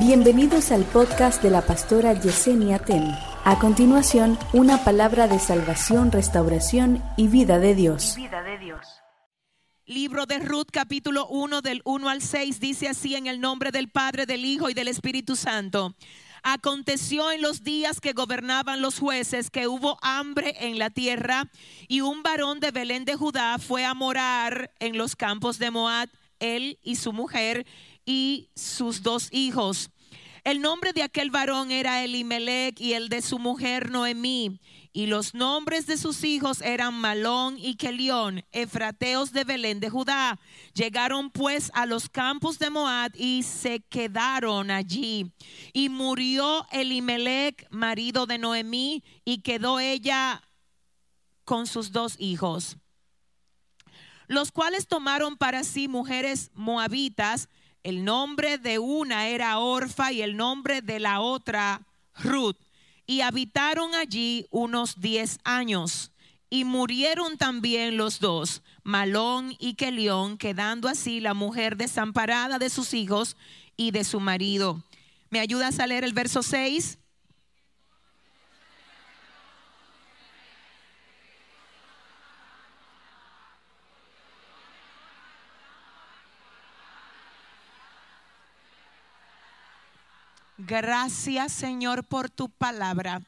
Bienvenidos al podcast de la pastora Yesenia Ten. A continuación, una palabra de salvación, restauración y vida de Dios. Vida de Dios. Libro de Ruth capítulo 1 del 1 al 6 dice así en el nombre del Padre, del Hijo y del Espíritu Santo. Aconteció en los días que gobernaban los jueces que hubo hambre en la tierra y un varón de Belén de Judá fue a morar en los campos de Moab, él y su mujer y sus dos hijos. El nombre de aquel varón era Elimelech y el de su mujer Noemí. Y los nombres de sus hijos eran Malón y Kelión, efrateos de Belén de Judá. Llegaron pues a los campos de Moab y se quedaron allí. Y murió Elimelech, marido de Noemí, y quedó ella con sus dos hijos, los cuales tomaron para sí mujeres moabitas. El nombre de una era Orfa y el nombre de la otra Ruth y habitaron allí unos diez años. Y murieron también los dos, Malón y Kelión, quedando así la mujer desamparada de sus hijos y de su marido. ¿Me ayudas a leer el verso 6? Gracias Señor por tu palabra,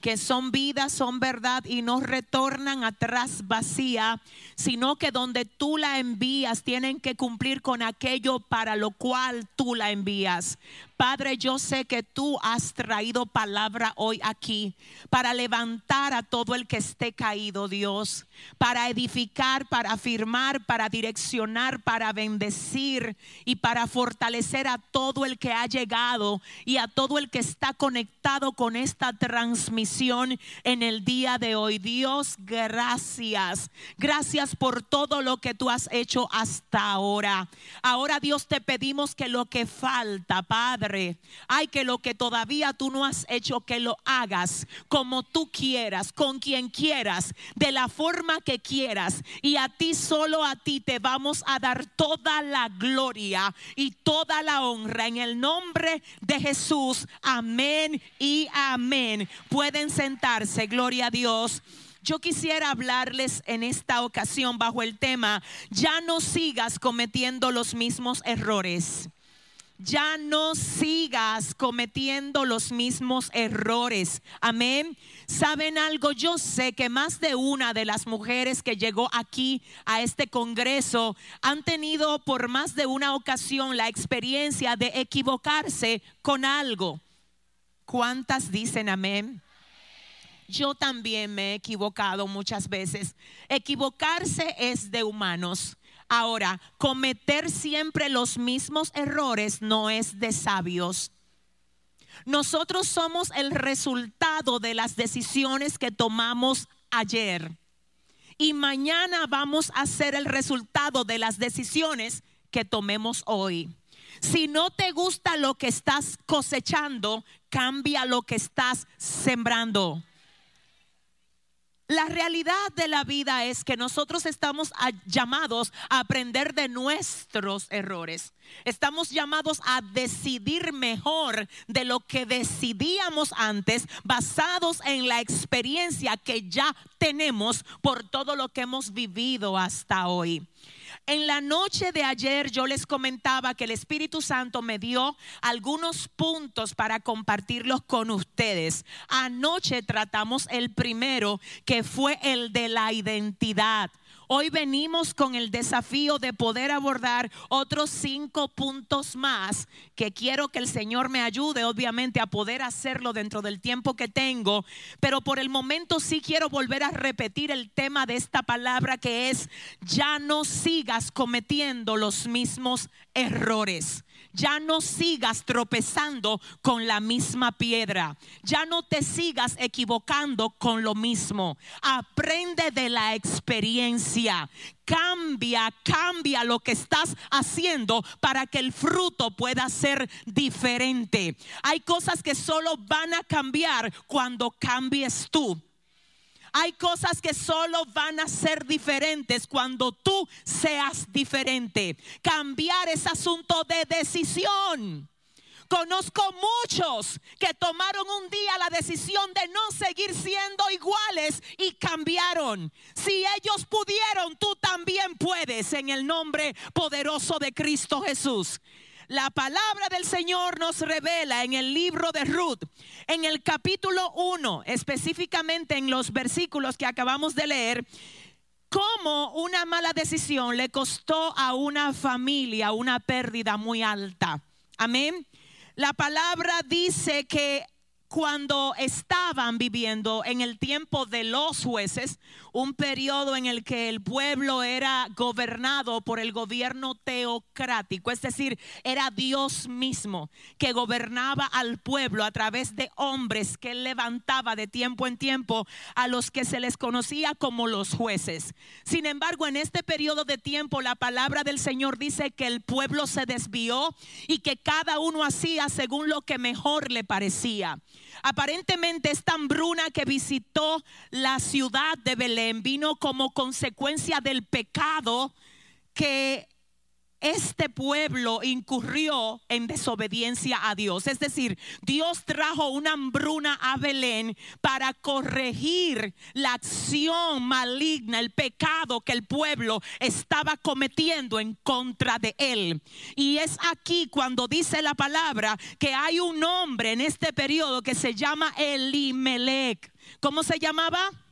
que son vida, son verdad y no retornan atrás vacía, sino que donde tú la envías tienen que cumplir con aquello para lo cual tú la envías. Padre, yo sé que tú has traído palabra hoy aquí para levantar a todo el que esté caído, Dios, para edificar, para afirmar, para direccionar, para bendecir y para fortalecer a todo el que ha llegado y a todo el que está conectado con esta transmisión en el día de hoy. Dios, gracias. Gracias por todo lo que tú has hecho hasta ahora. Ahora, Dios, te pedimos que lo que falta, Padre, hay que lo que todavía tú no has hecho, que lo hagas como tú quieras, con quien quieras, de la forma que quieras. Y a ti, solo a ti, te vamos a dar toda la gloria y toda la honra en el nombre de Jesús. Amén y amén. Pueden sentarse, gloria a Dios. Yo quisiera hablarles en esta ocasión bajo el tema, ya no sigas cometiendo los mismos errores ya no sigas cometiendo los mismos errores. Amén. ¿Saben algo? Yo sé que más de una de las mujeres que llegó aquí a este Congreso han tenido por más de una ocasión la experiencia de equivocarse con algo. ¿Cuántas dicen amén? Yo también me he equivocado muchas veces. Equivocarse es de humanos. Ahora, cometer siempre los mismos errores no es de sabios. Nosotros somos el resultado de las decisiones que tomamos ayer. Y mañana vamos a ser el resultado de las decisiones que tomemos hoy. Si no te gusta lo que estás cosechando, cambia lo que estás sembrando. La realidad de la vida es que nosotros estamos llamados a aprender de nuestros errores. Estamos llamados a decidir mejor de lo que decidíamos antes, basados en la experiencia que ya tenemos por todo lo que hemos vivido hasta hoy. En la noche de ayer yo les comentaba que el Espíritu Santo me dio algunos puntos para compartirlos con ustedes. Anoche tratamos el primero, que fue el de la identidad. Hoy venimos con el desafío de poder abordar otros cinco puntos más que quiero que el Señor me ayude, obviamente, a poder hacerlo dentro del tiempo que tengo. Pero por el momento sí quiero volver a repetir el tema de esta palabra que es, ya no sigas cometiendo los mismos errores. Ya no sigas tropezando con la misma piedra. Ya no te sigas equivocando con lo mismo. Aprende de la experiencia. Cambia, cambia lo que estás haciendo para que el fruto pueda ser diferente. Hay cosas que solo van a cambiar cuando cambies tú. Hay cosas que solo van a ser diferentes cuando tú seas diferente. Cambiar es asunto de decisión. Conozco muchos que tomaron un día la decisión de no seguir siendo iguales y cambiaron. Si ellos pudieron, tú también puedes en el nombre poderoso de Cristo Jesús. La palabra del Señor nos revela en el libro de Ruth, en el capítulo 1, específicamente en los versículos que acabamos de leer, cómo una mala decisión le costó a una familia una pérdida muy alta. Amén. La palabra dice que cuando estaban viviendo en el tiempo de los jueces, un periodo en el que el pueblo era gobernado por el gobierno teocrático, es decir, era Dios mismo que gobernaba al pueblo a través de hombres que levantaba de tiempo en tiempo a los que se les conocía como los jueces. Sin embargo, en este periodo de tiempo la palabra del Señor dice que el pueblo se desvió y que cada uno hacía según lo que mejor le parecía. Aparentemente esta hambruna que visitó la ciudad de Belén. Vino como consecuencia del pecado que este pueblo incurrió en desobediencia a Dios. Es decir, Dios trajo una hambruna a Belén para corregir la acción maligna, el pecado que el pueblo estaba cometiendo en contra de él. Y es aquí cuando dice la palabra que hay un hombre en este periodo que se llama Elimelech. ¿Cómo se llamaba?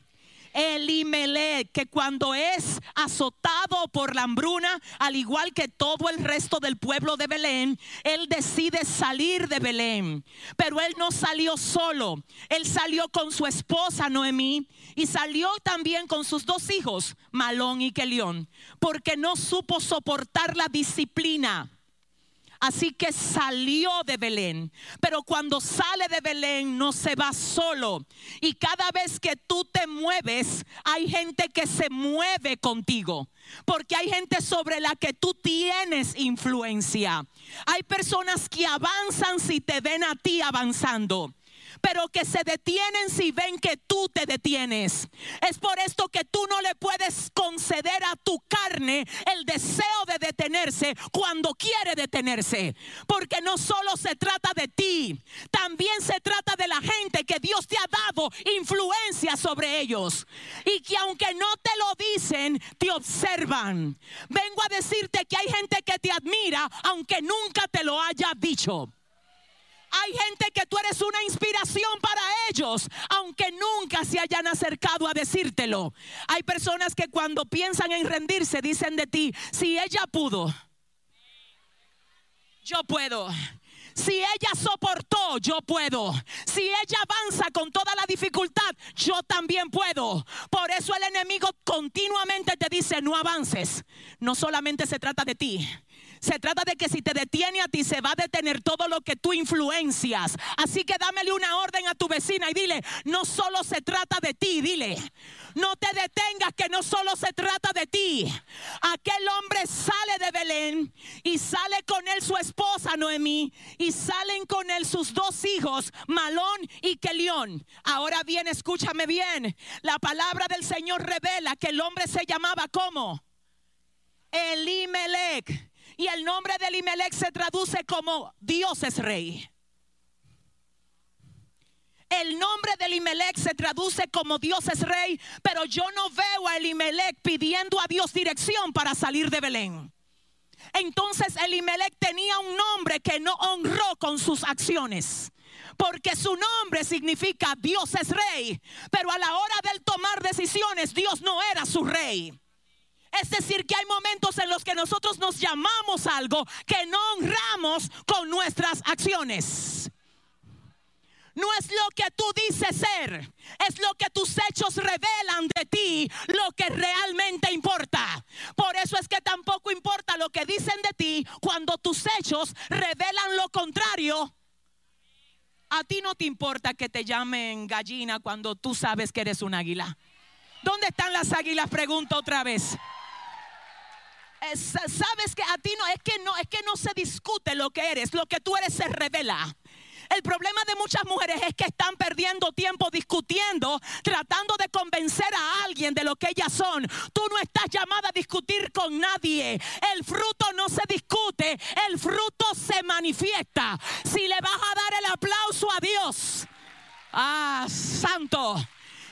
Elimelech, que cuando es azotado por la hambruna, al igual que todo el resto del pueblo de Belén, él decide salir de Belén. Pero él no salió solo, él salió con su esposa Noemí y salió también con sus dos hijos, Malón y Kelión, porque no supo soportar la disciplina Así que salió de Belén. Pero cuando sale de Belén no se va solo. Y cada vez que tú te mueves, hay gente que se mueve contigo. Porque hay gente sobre la que tú tienes influencia. Hay personas que avanzan si te ven a ti avanzando pero que se detienen si ven que tú te detienes. Es por esto que tú no le puedes conceder a tu carne el deseo de detenerse cuando quiere detenerse. Porque no solo se trata de ti, también se trata de la gente que Dios te ha dado influencia sobre ellos. Y que aunque no te lo dicen, te observan. Vengo a decirte que hay gente que te admira aunque nunca te lo haya dicho. Hay gente que tú eres una inspiración para ellos, aunque nunca se hayan acercado a decírtelo. Hay personas que cuando piensan en rendirse dicen de ti, si ella pudo, yo puedo. Si ella soportó, yo puedo. Si ella avanza con toda la dificultad, yo también puedo. Por eso el enemigo continuamente te dice, no avances. No solamente se trata de ti, se trata de que si te detiene a ti, se va a detener todo lo que tú influencias. Así que dámele una orden a tu vecina y dile, no solo se trata de ti, dile. No te detengas que no solo se trata de ti. Aquel hombre sale de Belén y sale con él su esposa Noemí y salen con él sus dos hijos, Malón y Kelión. Ahora bien, escúchame bien. La palabra del Señor revela que el hombre se llamaba como Elimelech. Y el nombre de Elimelech se traduce como Dios es rey. El nombre de Elimelech se traduce como Dios es rey, pero yo no veo a Elimelech pidiendo a Dios dirección para salir de Belén. Entonces Elimelech tenía un nombre que no honró con sus acciones. Porque su nombre significa Dios es rey. Pero a la hora de tomar decisiones, Dios no era su rey. Es decir, que hay momentos en los que nosotros nos llamamos algo que no honramos con nuestras acciones. No es lo que tú dices ser, es lo que tus hechos revelan de ti, lo que realmente importa. Por eso es que tampoco importa lo que dicen de ti cuando tus hechos revelan lo contrario. A ti no te importa que te llamen gallina cuando tú sabes que eres un águila. ¿Dónde están las águilas? Pregunto otra vez sabes que a ti no es que no es que no se discute lo que eres, lo que tú eres se revela. El problema de muchas mujeres es que están perdiendo tiempo discutiendo, tratando de convencer a alguien de lo que ellas son. Tú no estás llamada a discutir con nadie. El fruto no se discute, el fruto se manifiesta. Si le vas a dar el aplauso a Dios, ah, santo.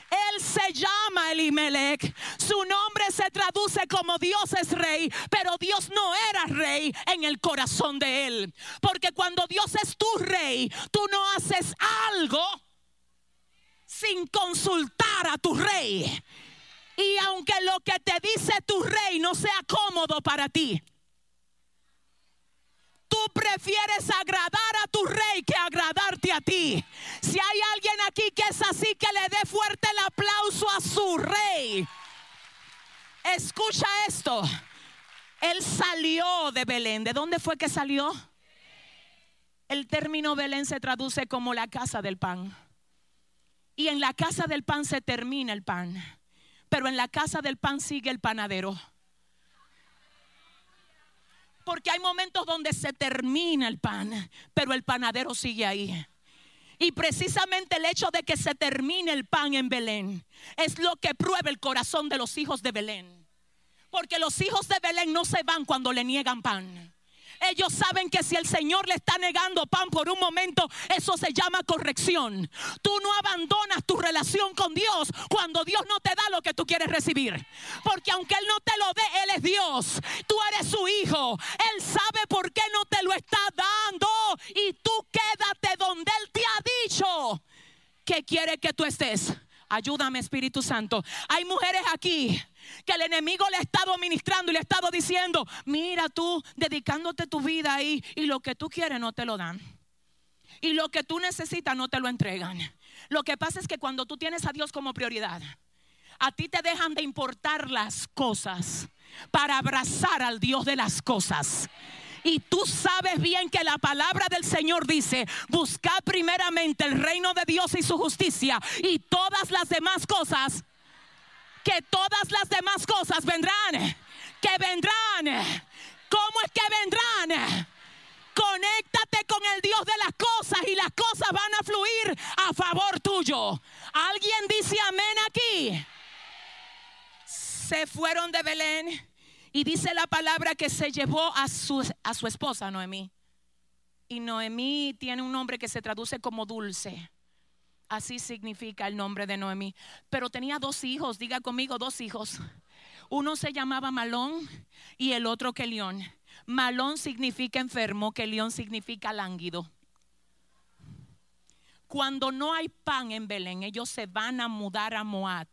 Él se llama Elimelech. Su nombre se traduce como Dios es rey, pero Dios no era rey en el corazón de él. Porque cuando Dios es tu rey, tú no haces algo sin consultar a tu rey. Y aunque lo que te dice tu rey no sea cómodo para ti, prefieres agradar a tu rey que agradarte a ti. Si hay alguien aquí que es así, que le dé fuerte el aplauso a su rey. Escucha esto. Él salió de Belén. ¿De dónde fue que salió? El término Belén se traduce como la casa del pan. Y en la casa del pan se termina el pan. Pero en la casa del pan sigue el panadero. Porque hay momentos donde se termina el pan, pero el panadero sigue ahí. Y precisamente el hecho de que se termine el pan en Belén es lo que prueba el corazón de los hijos de Belén. Porque los hijos de Belén no se van cuando le niegan pan. Ellos saben que si el Señor le está negando pan por un momento, eso se llama corrección. Tú no abandonas tu relación con Dios cuando Dios no te da lo que tú quieres recibir. Porque aunque Él no te lo dé, Él es Dios. Tú eres su hijo. Él sabe por qué no te lo está dando. Y tú quédate donde Él te ha dicho que quiere que tú estés. Ayúdame, Espíritu Santo. Hay mujeres aquí que el enemigo le ha estado ministrando y le ha estado diciendo, mira tú dedicándote tu vida ahí y lo que tú quieres no te lo dan. Y lo que tú necesitas no te lo entregan. Lo que pasa es que cuando tú tienes a Dios como prioridad, a ti te dejan de importar las cosas para abrazar al Dios de las cosas. Y tú sabes bien que la palabra del Señor dice, buscad primeramente el reino de Dios y su justicia y todas las demás cosas que todas las demás cosas vendrán, que vendrán. ¿Cómo es que vendrán? Conéctate con el Dios de las cosas y las cosas van a fluir a favor tuyo. ¿Alguien dice amén aquí? Se fueron de Belén y dice la palabra que se llevó a su, a su esposa Noemí. Y Noemí tiene un nombre que se traduce como dulce. Así significa el nombre de Noemí. Pero tenía dos hijos, diga conmigo, dos hijos. Uno se llamaba Malón y el otro Kelión. Malón significa enfermo, Kelión significa lánguido. Cuando no hay pan en Belén, ellos se van a mudar a Moab.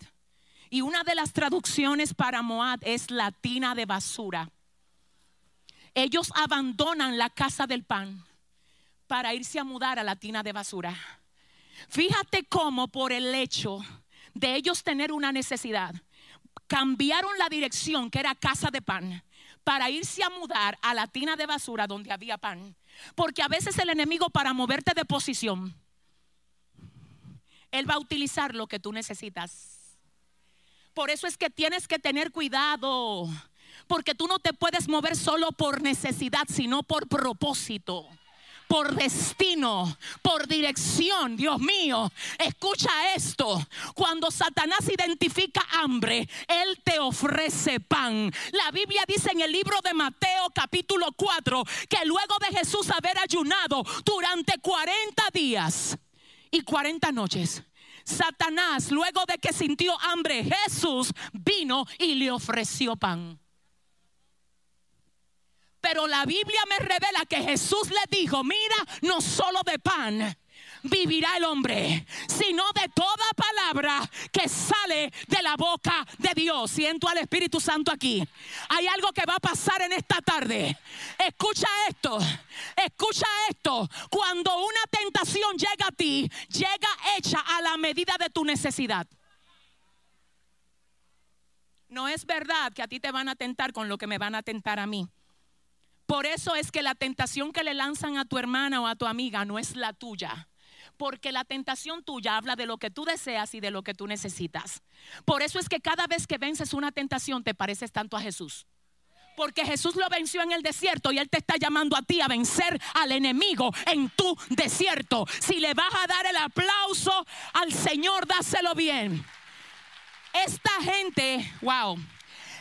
Y una de las traducciones para Moab es la tina de basura. Ellos abandonan la casa del pan para irse a mudar a la tina de basura. Fíjate cómo por el hecho de ellos tener una necesidad, cambiaron la dirección que era casa de pan para irse a mudar a la tina de basura donde había pan. Porque a veces el enemigo para moverte de posición, él va a utilizar lo que tú necesitas. Por eso es que tienes que tener cuidado, porque tú no te puedes mover solo por necesidad, sino por propósito por destino, por dirección. Dios mío, escucha esto. Cuando Satanás identifica hambre, Él te ofrece pan. La Biblia dice en el libro de Mateo capítulo 4 que luego de Jesús haber ayunado durante 40 días y 40 noches, Satanás, luego de que sintió hambre, Jesús vino y le ofreció pan. Pero la Biblia me revela que Jesús le dijo, mira, no solo de pan vivirá el hombre, sino de toda palabra que sale de la boca de Dios. Siento al Espíritu Santo aquí. Hay algo que va a pasar en esta tarde. Escucha esto, escucha esto. Cuando una tentación llega a ti, llega hecha a la medida de tu necesidad. No es verdad que a ti te van a tentar con lo que me van a tentar a mí. Por eso es que la tentación que le lanzan a tu hermana o a tu amiga no es la tuya. Porque la tentación tuya habla de lo que tú deseas y de lo que tú necesitas. Por eso es que cada vez que vences una tentación te pareces tanto a Jesús. Porque Jesús lo venció en el desierto y Él te está llamando a ti a vencer al enemigo en tu desierto. Si le vas a dar el aplauso al Señor, dáselo bien. Esta gente, wow,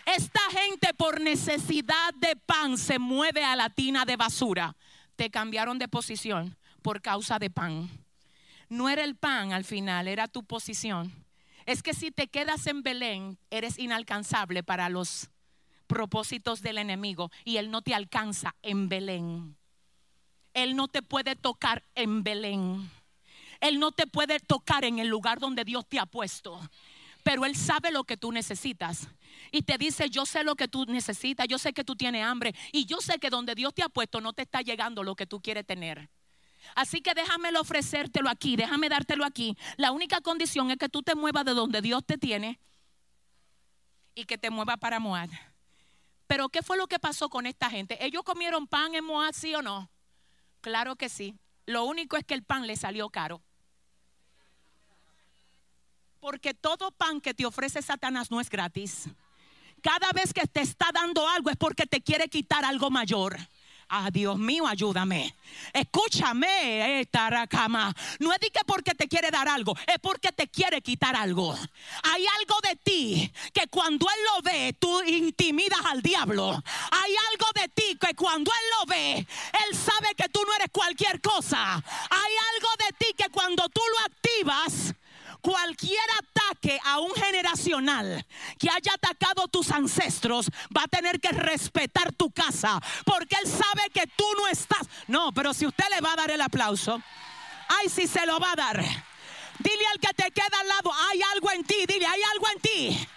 esta gente por necesidad de pan se mueve a la tina de basura. Te cambiaron de posición por causa de pan. No era el pan al final, era tu posición. Es que si te quedas en Belén, eres inalcanzable para los propósitos del enemigo y él no te alcanza en Belén. Él no te puede tocar en Belén. Él no te puede tocar en el lugar donde Dios te ha puesto. Pero Él sabe lo que tú necesitas. Y te dice, yo sé lo que tú necesitas, yo sé que tú tienes hambre. Y yo sé que donde Dios te ha puesto no te está llegando lo que tú quieres tener. Así que déjamelo ofrecértelo aquí, déjame dártelo aquí. La única condición es que tú te muevas de donde Dios te tiene y que te mueva para Moab. Pero ¿qué fue lo que pasó con esta gente? ¿Ellos comieron pan en Moab, sí o no? Claro que sí. Lo único es que el pan le salió caro. Porque todo pan que te ofrece Satanás no es gratis. Cada vez que te está dando algo es porque te quiere quitar algo mayor. Ah, Dios mío, ayúdame. Escúchame, esta racama. No es de que porque te quiere dar algo, es porque te quiere quitar algo. Hay algo de ti que cuando Él lo ve, tú intimidas al diablo. Hay algo de ti que cuando Él lo ve, Él sabe que tú no eres cualquier cosa. Hay algo de ti que cuando tú lo activas, cualquier a un generacional que haya atacado tus ancestros va a tener que respetar tu casa porque él sabe que tú no estás. No, pero si usted le va a dar el aplauso, ay, si se lo va a dar. Dile al que te queda al lado, hay algo en ti, dile, hay algo en ti.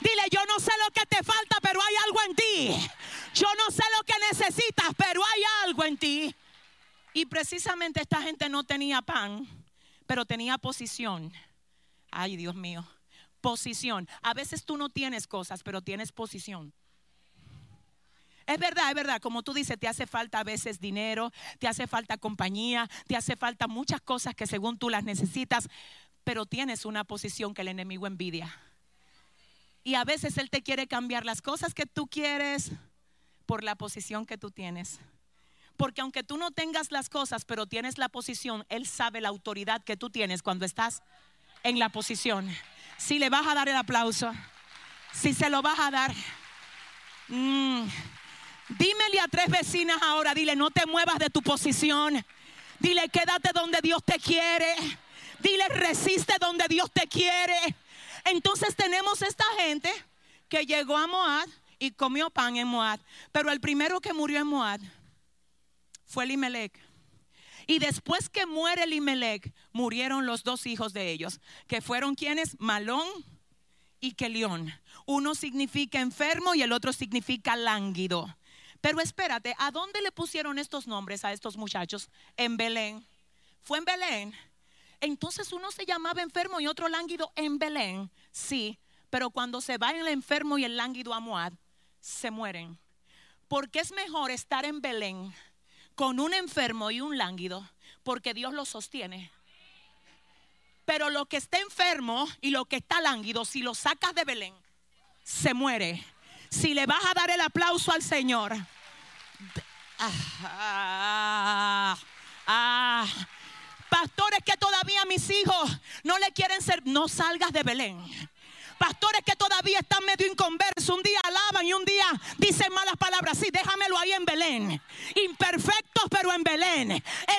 Dile, yo no sé lo que te falta, pero hay algo en ti. Yo no sé lo que necesitas, pero hay algo en ti. Y precisamente esta gente no tenía pan, pero tenía posición. Ay, Dios mío. Posición. A veces tú no tienes cosas, pero tienes posición. Es verdad, es verdad, como tú dices, te hace falta a veces dinero, te hace falta compañía, te hace falta muchas cosas que según tú las necesitas, pero tienes una posición que el enemigo envidia. Y a veces él te quiere cambiar las cosas que tú quieres por la posición que tú tienes. Porque aunque tú no tengas las cosas, pero tienes la posición, él sabe la autoridad que tú tienes cuando estás en la posición. Si le vas a dar el aplauso, si se lo vas a dar, mm, dímele a tres vecinas ahora, dile, no te muevas de tu posición. Dile, quédate donde Dios te quiere. Dile, resiste donde Dios te quiere. Entonces tenemos esta gente que llegó a Moab y comió pan en Moab. Pero el primero que murió en Moab fue Elimelech. Y después que muere Elimelech, murieron los dos hijos de ellos, que fueron quienes, Malón y Kelión. Uno significa enfermo y el otro significa lánguido. Pero espérate, ¿a dónde le pusieron estos nombres a estos muchachos? En Belén. ¿Fue en Belén? Entonces uno se llamaba enfermo y otro lánguido en Belén. Sí, pero cuando se va el enfermo y el lánguido a Moab, se mueren. Porque es mejor estar en Belén con un enfermo y un lánguido, porque Dios lo sostiene. Pero lo que está enfermo y lo que está lánguido, si lo sacas de Belén, se muere. Si le vas a dar el aplauso al Señor. Pastores que todavía mis hijos no le quieren ser, no salgas de Belén. Pastores que todavía están medio inconversos, un día alaban y un día dicen malas palabras. Sí, déjamelo ahí en Belén. Imperfectos, pero en Belén.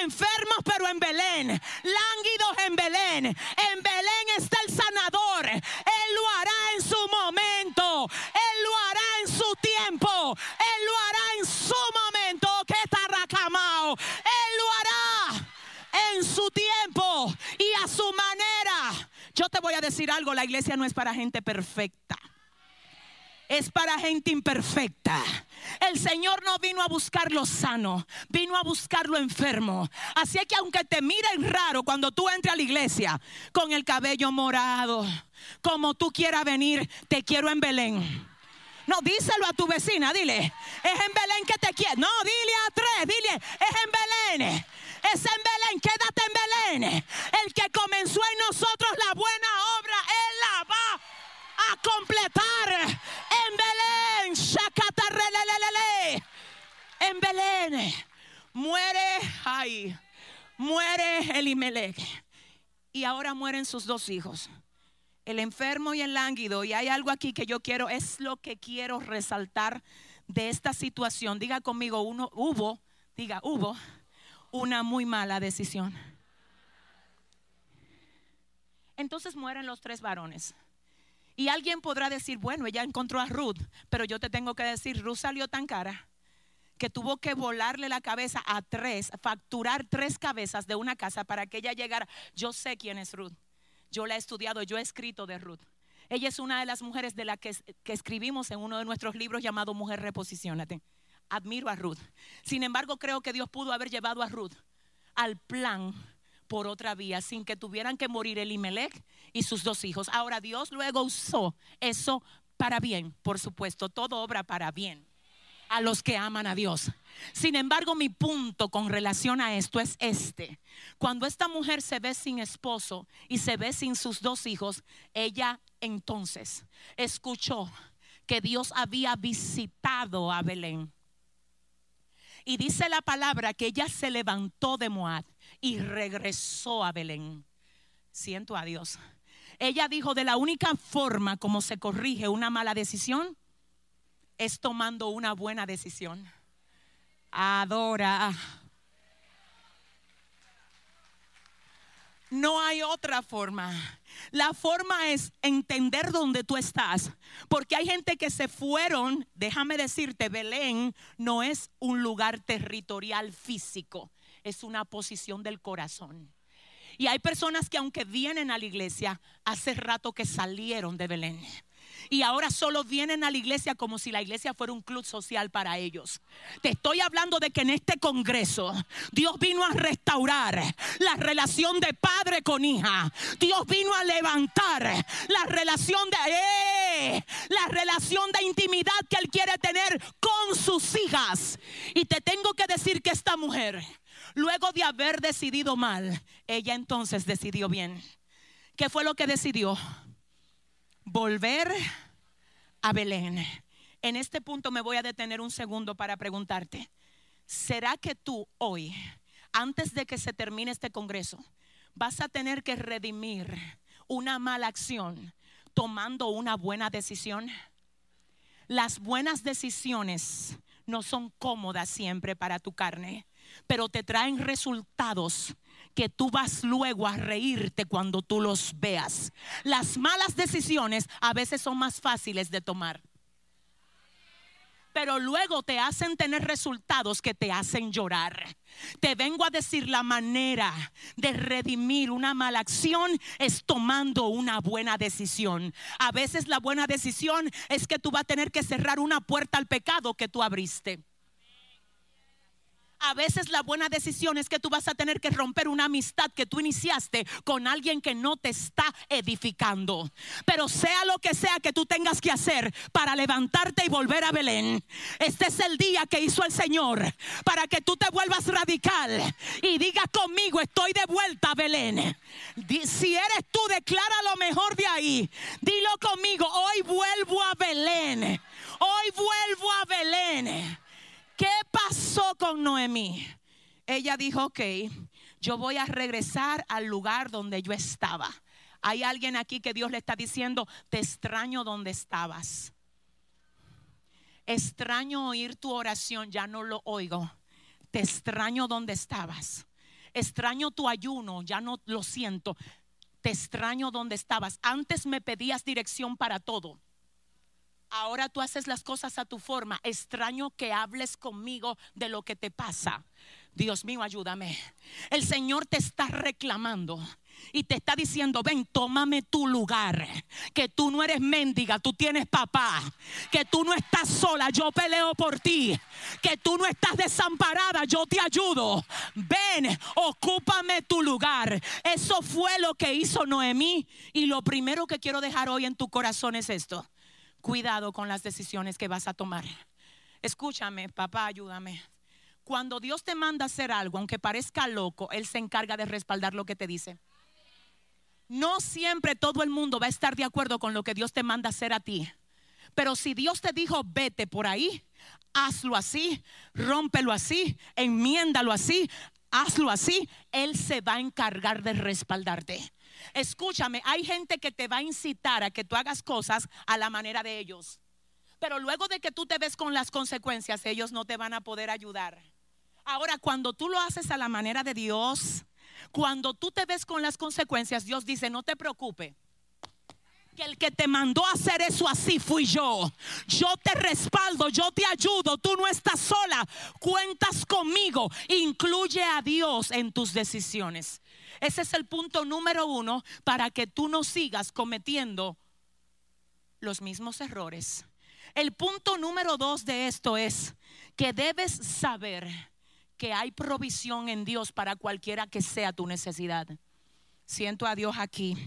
Enfermos, pero en Belén. Lánguidos en Belén. En Belén está el sanador. Él lo hará en su momento. Él lo hará en su tiempo. Yo te voy a decir algo, la iglesia no es para gente perfecta. Es para gente imperfecta. El Señor no vino a buscar lo sano, vino a buscar lo enfermo. Así que aunque te miren raro cuando tú entres a la iglesia con el cabello morado, como tú quieras venir, te quiero en Belén. No, díselo a tu vecina, dile, es en Belén que te quiero. No, dile a tres, dile, es en Belén es en Belén, quédate en Belén. El que comenzó en nosotros la buena obra, Él la va a completar en Belén. en Belén. Muere, ay, muere Elimelech. Y ahora mueren sus dos hijos. El enfermo y el lánguido. Y hay algo aquí que yo quiero, es lo que quiero resaltar de esta situación. Diga conmigo, uno, hubo, diga, hubo una muy mala decisión. Entonces mueren los tres varones. Y alguien podrá decir, bueno, ella encontró a Ruth, pero yo te tengo que decir, Ruth salió tan cara que tuvo que volarle la cabeza a tres, facturar tres cabezas de una casa para que ella llegara. Yo sé quién es Ruth. Yo la he estudiado, yo he escrito de Ruth. Ella es una de las mujeres de la que, que escribimos en uno de nuestros libros llamado Mujer Reposicionate. Admiro a Ruth. Sin embargo, creo que Dios pudo haber llevado a Ruth al plan por otra vía sin que tuvieran que morir Elimelech y sus dos hijos. Ahora Dios luego usó eso para bien, por supuesto, todo obra para bien a los que aman a Dios. Sin embargo, mi punto con relación a esto es este. Cuando esta mujer se ve sin esposo y se ve sin sus dos hijos, ella entonces escuchó que Dios había visitado a Belén. Y dice la palabra que ella se levantó de Moab y regresó a Belén. Siento a Dios. Ella dijo, de la única forma como se corrige una mala decisión es tomando una buena decisión. Adora. No hay otra forma. La forma es entender dónde tú estás. Porque hay gente que se fueron, déjame decirte, Belén no es un lugar territorial físico es una posición del corazón. Y hay personas que aunque vienen a la iglesia, hace rato que salieron de Belén. Y ahora solo vienen a la iglesia como si la iglesia fuera un club social para ellos. Te estoy hablando de que en este congreso Dios vino a restaurar la relación de padre con hija. Dios vino a levantar la relación de ¡eh! la relación de intimidad que él quiere tener con sus hijas. Y te tengo que decir que esta mujer Luego de haber decidido mal, ella entonces decidió bien. ¿Qué fue lo que decidió? Volver a Belén. En este punto me voy a detener un segundo para preguntarte, ¿será que tú hoy, antes de que se termine este congreso, vas a tener que redimir una mala acción tomando una buena decisión? Las buenas decisiones no son cómodas siempre para tu carne pero te traen resultados que tú vas luego a reírte cuando tú los veas. Las malas decisiones a veces son más fáciles de tomar. Pero luego te hacen tener resultados que te hacen llorar. Te vengo a decir la manera de redimir una mala acción es tomando una buena decisión. A veces la buena decisión es que tú vas a tener que cerrar una puerta al pecado que tú abriste. A veces la buena decisión es que tú vas a tener que romper una amistad que tú iniciaste con alguien que no te está edificando. Pero sea lo que sea que tú tengas que hacer para levantarte y volver a Belén, este es el día que hizo el Señor para que tú te vuelvas radical y diga conmigo, estoy de vuelta a Belén. Si eres tú, declara lo mejor de ahí. Dilo conmigo, hoy vuelvo a Belén. Hoy vuelvo a Belén. ¿Qué pasó con Noemí? Ella dijo, ok, yo voy a regresar al lugar donde yo estaba. Hay alguien aquí que Dios le está diciendo, te extraño donde estabas. Extraño oír tu oración, ya no lo oigo. Te extraño donde estabas. Extraño tu ayuno, ya no lo siento. Te extraño donde estabas. Antes me pedías dirección para todo Ahora tú haces las cosas a tu forma. Extraño que hables conmigo de lo que te pasa. Dios mío, ayúdame. El Señor te está reclamando y te está diciendo, ven, tómame tu lugar. Que tú no eres mendiga, tú tienes papá. Que tú no estás sola, yo peleo por ti. Que tú no estás desamparada, yo te ayudo. Ven, ocúpame tu lugar. Eso fue lo que hizo Noemí. Y lo primero que quiero dejar hoy en tu corazón es esto cuidado con las decisiones que vas a tomar. Escúchame, papá, ayúdame. Cuando Dios te manda a hacer algo, aunque parezca loco, Él se encarga de respaldar lo que te dice. No siempre todo el mundo va a estar de acuerdo con lo que Dios te manda hacer a ti. Pero si Dios te dijo, vete por ahí, hazlo así, rómpelo así, enmiéndalo así, hazlo así. Él se va a encargar de respaldarte. Escúchame, hay gente que te va a incitar a que tú hagas cosas a la manera de ellos. Pero luego de que tú te ves con las consecuencias, ellos no te van a poder ayudar. Ahora, cuando tú lo haces a la manera de Dios, cuando tú te ves con las consecuencias, Dios dice, no te preocupes. Que el que te mandó a hacer eso así fui yo. Yo te respaldo, yo te ayudo. Tú no estás sola. Cuentas conmigo. Incluye a Dios en tus decisiones. Ese es el punto número uno para que tú no sigas cometiendo los mismos errores. El punto número dos de esto es que debes saber que hay provisión en Dios para cualquiera que sea tu necesidad. Siento a Dios aquí.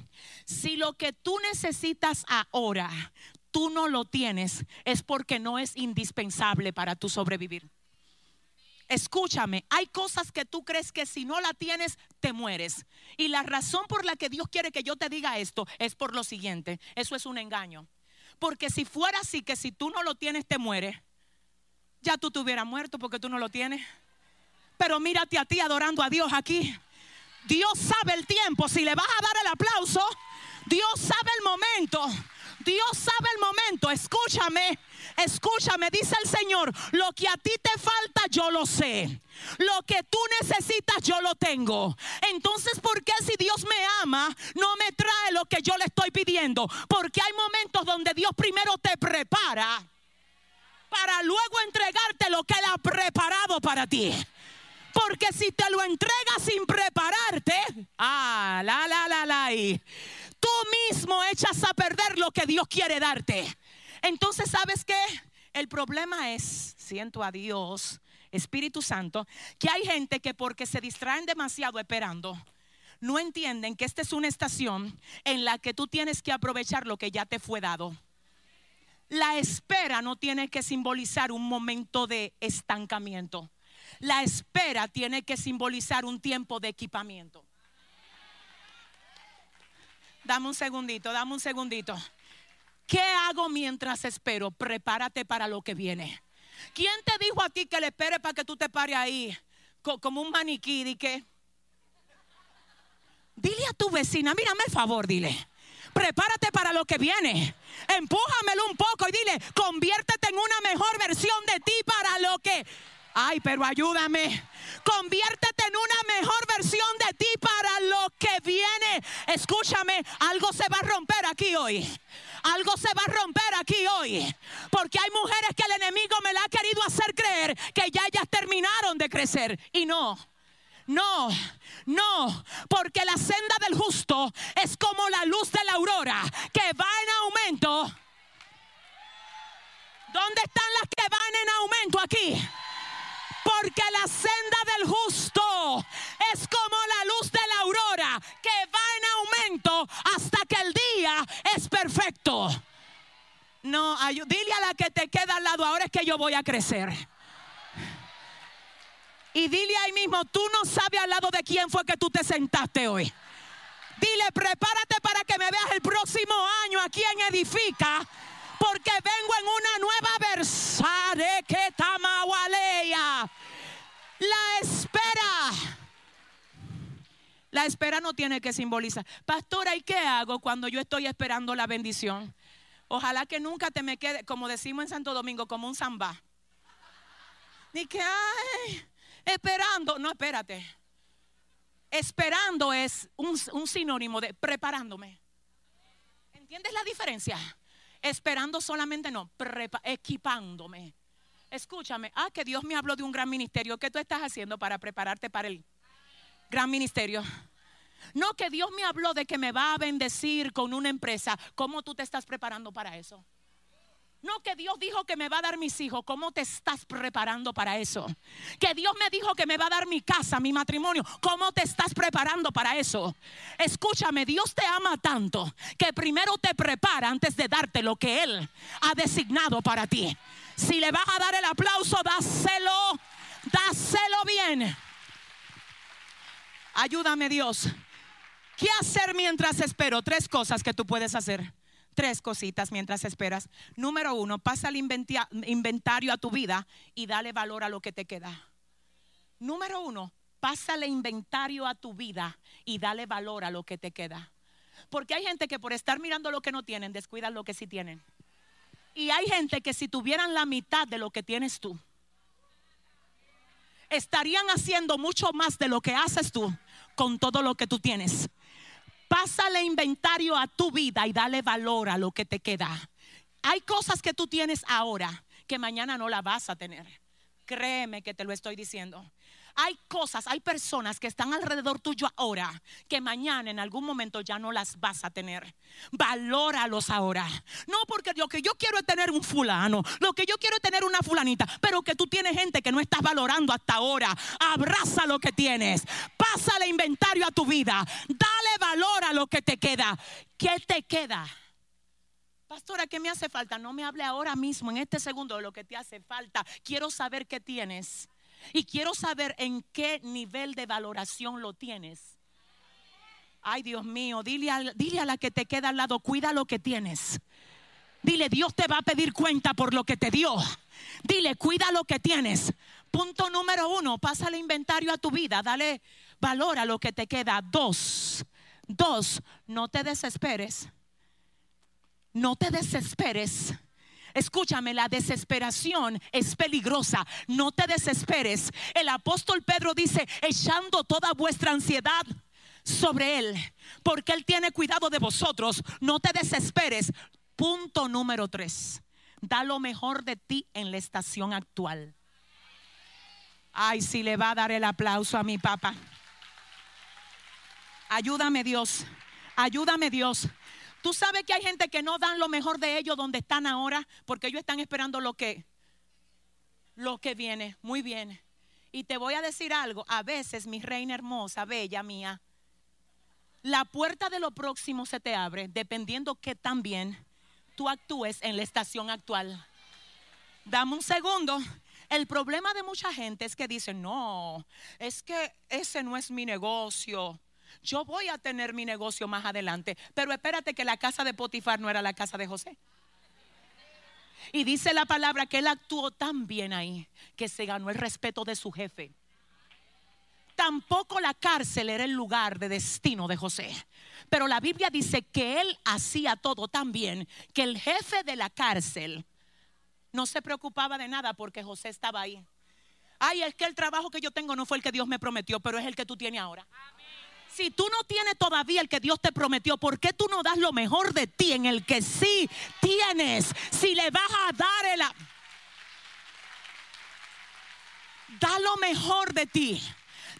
Si lo que tú necesitas ahora, tú no lo tienes, es porque no es indispensable para tu sobrevivir. Escúchame, hay cosas que tú crees que si no la tienes, te mueres. Y la razón por la que Dios quiere que yo te diga esto es por lo siguiente. Eso es un engaño. Porque si fuera así, que si tú no lo tienes, te mueres, ya tú te hubieras muerto porque tú no lo tienes. Pero mírate a ti adorando a Dios aquí. Dios sabe el tiempo. Si le vas a dar el aplauso, Dios sabe el momento. Dios sabe el momento. Escúchame, escúchame, dice el Señor. Lo que a ti te falta, yo lo sé. Lo que tú necesitas, yo lo tengo. Entonces, ¿por qué si Dios me ama, no me trae lo que yo le estoy pidiendo? Porque hay momentos donde Dios primero te prepara para luego entregarte lo que Él ha preparado para ti. Porque si te lo entregas sin prepararte, ah, la, la, la, la, y tú mismo echas a perder lo que Dios quiere darte. Entonces, ¿sabes qué? El problema es, siento a Dios, Espíritu Santo, que hay gente que porque se distraen demasiado esperando, no entienden que esta es una estación en la que tú tienes que aprovechar lo que ya te fue dado. La espera no tiene que simbolizar un momento de estancamiento. La espera tiene que simbolizar un tiempo de equipamiento. Dame un segundito, dame un segundito. ¿Qué hago mientras espero? Prepárate para lo que viene. ¿Quién te dijo a ti que le espere para que tú te pares ahí como un maniquí? ¿Y qué? Dile a tu vecina, mírame el favor, dile. Prepárate para lo que viene. Empújamelo un poco y dile, conviértete en una mejor versión de ti para lo que Ay, pero ayúdame. Conviértete en una mejor versión de ti para lo que viene. Escúchame, algo se va a romper aquí hoy. Algo se va a romper aquí hoy. Porque hay mujeres que el enemigo me la ha querido hacer creer que ya ellas terminaron de crecer. Y no. No, no, porque la senda del justo es como la luz de la aurora que va en aumento. ¿Dónde están las que van en aumento aquí? Porque la senda del justo es como la luz de la aurora que va en aumento hasta que el día es perfecto. No, dile a la que te queda al lado, ahora es que yo voy a crecer. Y dile ahí mismo, tú no sabes al lado de quién fue que tú te sentaste hoy. Dile, prepárate para que me veas el próximo año aquí en Edifica porque vengo en una nueva versare que tamawaleya. La espera. La espera no tiene que simbolizar. Pastora, ¿y qué hago cuando yo estoy esperando la bendición? Ojalá que nunca te me quede, como decimos en Santo Domingo, como un zamba. Ni que, ay, esperando. No, espérate. Esperando es un, un sinónimo de preparándome. ¿Entiendes la diferencia? Esperando solamente no, equipándome. Escúchame, ah, que Dios me habló de un gran ministerio. ¿Qué tú estás haciendo para prepararte para el gran ministerio? No, que Dios me habló de que me va a bendecir con una empresa. ¿Cómo tú te estás preparando para eso? No, que Dios dijo que me va a dar mis hijos. ¿Cómo te estás preparando para eso? Que Dios me dijo que me va a dar mi casa, mi matrimonio. ¿Cómo te estás preparando para eso? Escúchame, Dios te ama tanto que primero te prepara antes de darte lo que Él ha designado para ti. Si le vas a dar el aplauso, dáselo, dáselo bien. Ayúdame Dios. ¿Qué hacer mientras espero? Tres cosas que tú puedes hacer. Tres cositas mientras esperas. Número uno, pasa el inventario a tu vida y dale valor a lo que te queda. Número uno, pásale inventario a tu vida y dale valor a lo que te queda. Porque hay gente que por estar mirando lo que no tienen, descuidan lo que sí tienen. Y hay gente que si tuvieran la mitad de lo que tienes tú, estarían haciendo mucho más de lo que haces tú con todo lo que tú tienes. Pásale inventario a tu vida y dale valor a lo que te queda. Hay cosas que tú tienes ahora que mañana no la vas a tener. Créeme que te lo estoy diciendo. Hay cosas, hay personas que están alrededor tuyo ahora que mañana en algún momento ya no las vas a tener. Valóralos ahora. No porque lo que yo quiero es tener un fulano, lo que yo quiero es tener una fulanita, pero que tú tienes gente que no estás valorando hasta ahora. Abraza lo que tienes. Pásale inventario a tu vida. Valor a lo que te queda. ¿Qué te queda? Pastora, ¿qué me hace falta? No me hable ahora mismo, en este segundo, de lo que te hace falta. Quiero saber qué tienes. Y quiero saber en qué nivel de valoración lo tienes. Ay, Dios mío, dile a, dile a la que te queda al lado, cuida lo que tienes. Dile, Dios te va a pedir cuenta por lo que te dio. Dile, cuida lo que tienes. Punto número uno, pasa el inventario a tu vida, dale valor a lo que te queda. Dos, dos, no te desesperes. No te desesperes Escúchame, la desesperación es peligrosa. No te desesperes. El apóstol Pedro dice, echando toda vuestra ansiedad sobre Él, porque Él tiene cuidado de vosotros. No te desesperes. Punto número tres. Da lo mejor de ti en la estación actual. Ay, si le va a dar el aplauso a mi papá. Ayúdame Dios. Ayúdame Dios. Tú sabes que hay gente que no dan lo mejor de ellos donde están ahora porque ellos están esperando lo que lo que viene. Muy bien. Y te voy a decir algo, a veces mi reina hermosa, bella mía, la puerta de lo próximo se te abre dependiendo que también tú actúes en la estación actual. Dame un segundo. El problema de mucha gente es que dicen, no, es que ese no es mi negocio yo voy a tener mi negocio más adelante. Pero espérate que la casa de Potifar no era la casa de José. Y dice la palabra que él actuó tan bien ahí que se ganó el respeto de su jefe. Tampoco la cárcel era el lugar de destino de José. Pero la Biblia dice que él hacía todo tan bien que el jefe de la cárcel no se preocupaba de nada porque José estaba ahí. Ay, es que el trabajo que yo tengo no fue el que Dios me prometió, pero es el que tú tienes ahora. Si tú no tienes todavía el que Dios te prometió, ¿por qué tú no das lo mejor de ti en el que sí tienes? Si le vas a dar el... Da lo mejor de ti.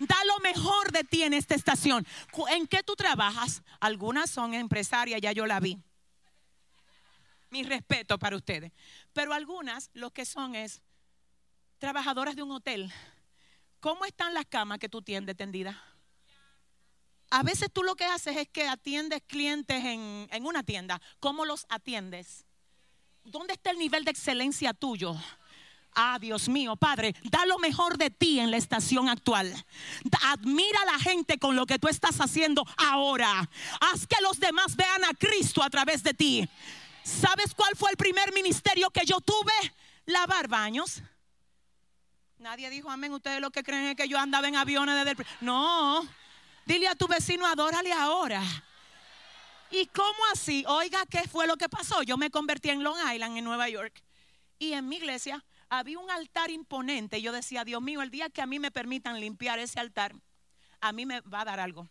Da lo mejor de ti en esta estación. ¿En qué tú trabajas? Algunas son empresarias, ya yo la vi. Mi respeto para ustedes. Pero algunas lo que son es trabajadoras de un hotel. ¿Cómo están las camas que tú tienes tendidas? A veces tú lo que haces es que atiendes clientes en, en una tienda. ¿Cómo los atiendes? ¿Dónde está el nivel de excelencia tuyo? Ah, Dios mío, Padre, da lo mejor de ti en la estación actual. Admira a la gente con lo que tú estás haciendo ahora. Haz que los demás vean a Cristo a través de ti. ¿Sabes cuál fue el primer ministerio que yo tuve? Lavar baños. Nadie dijo amén. Ustedes lo que creen es que yo andaba en aviones desde el... No. Dile a tu vecino, adórale ahora. ¿Y cómo así? Oiga, ¿qué fue lo que pasó? Yo me convertí en Long Island, en Nueva York. Y en mi iglesia había un altar imponente. Yo decía, Dios mío, el día que a mí me permitan limpiar ese altar, a mí me va a dar algo.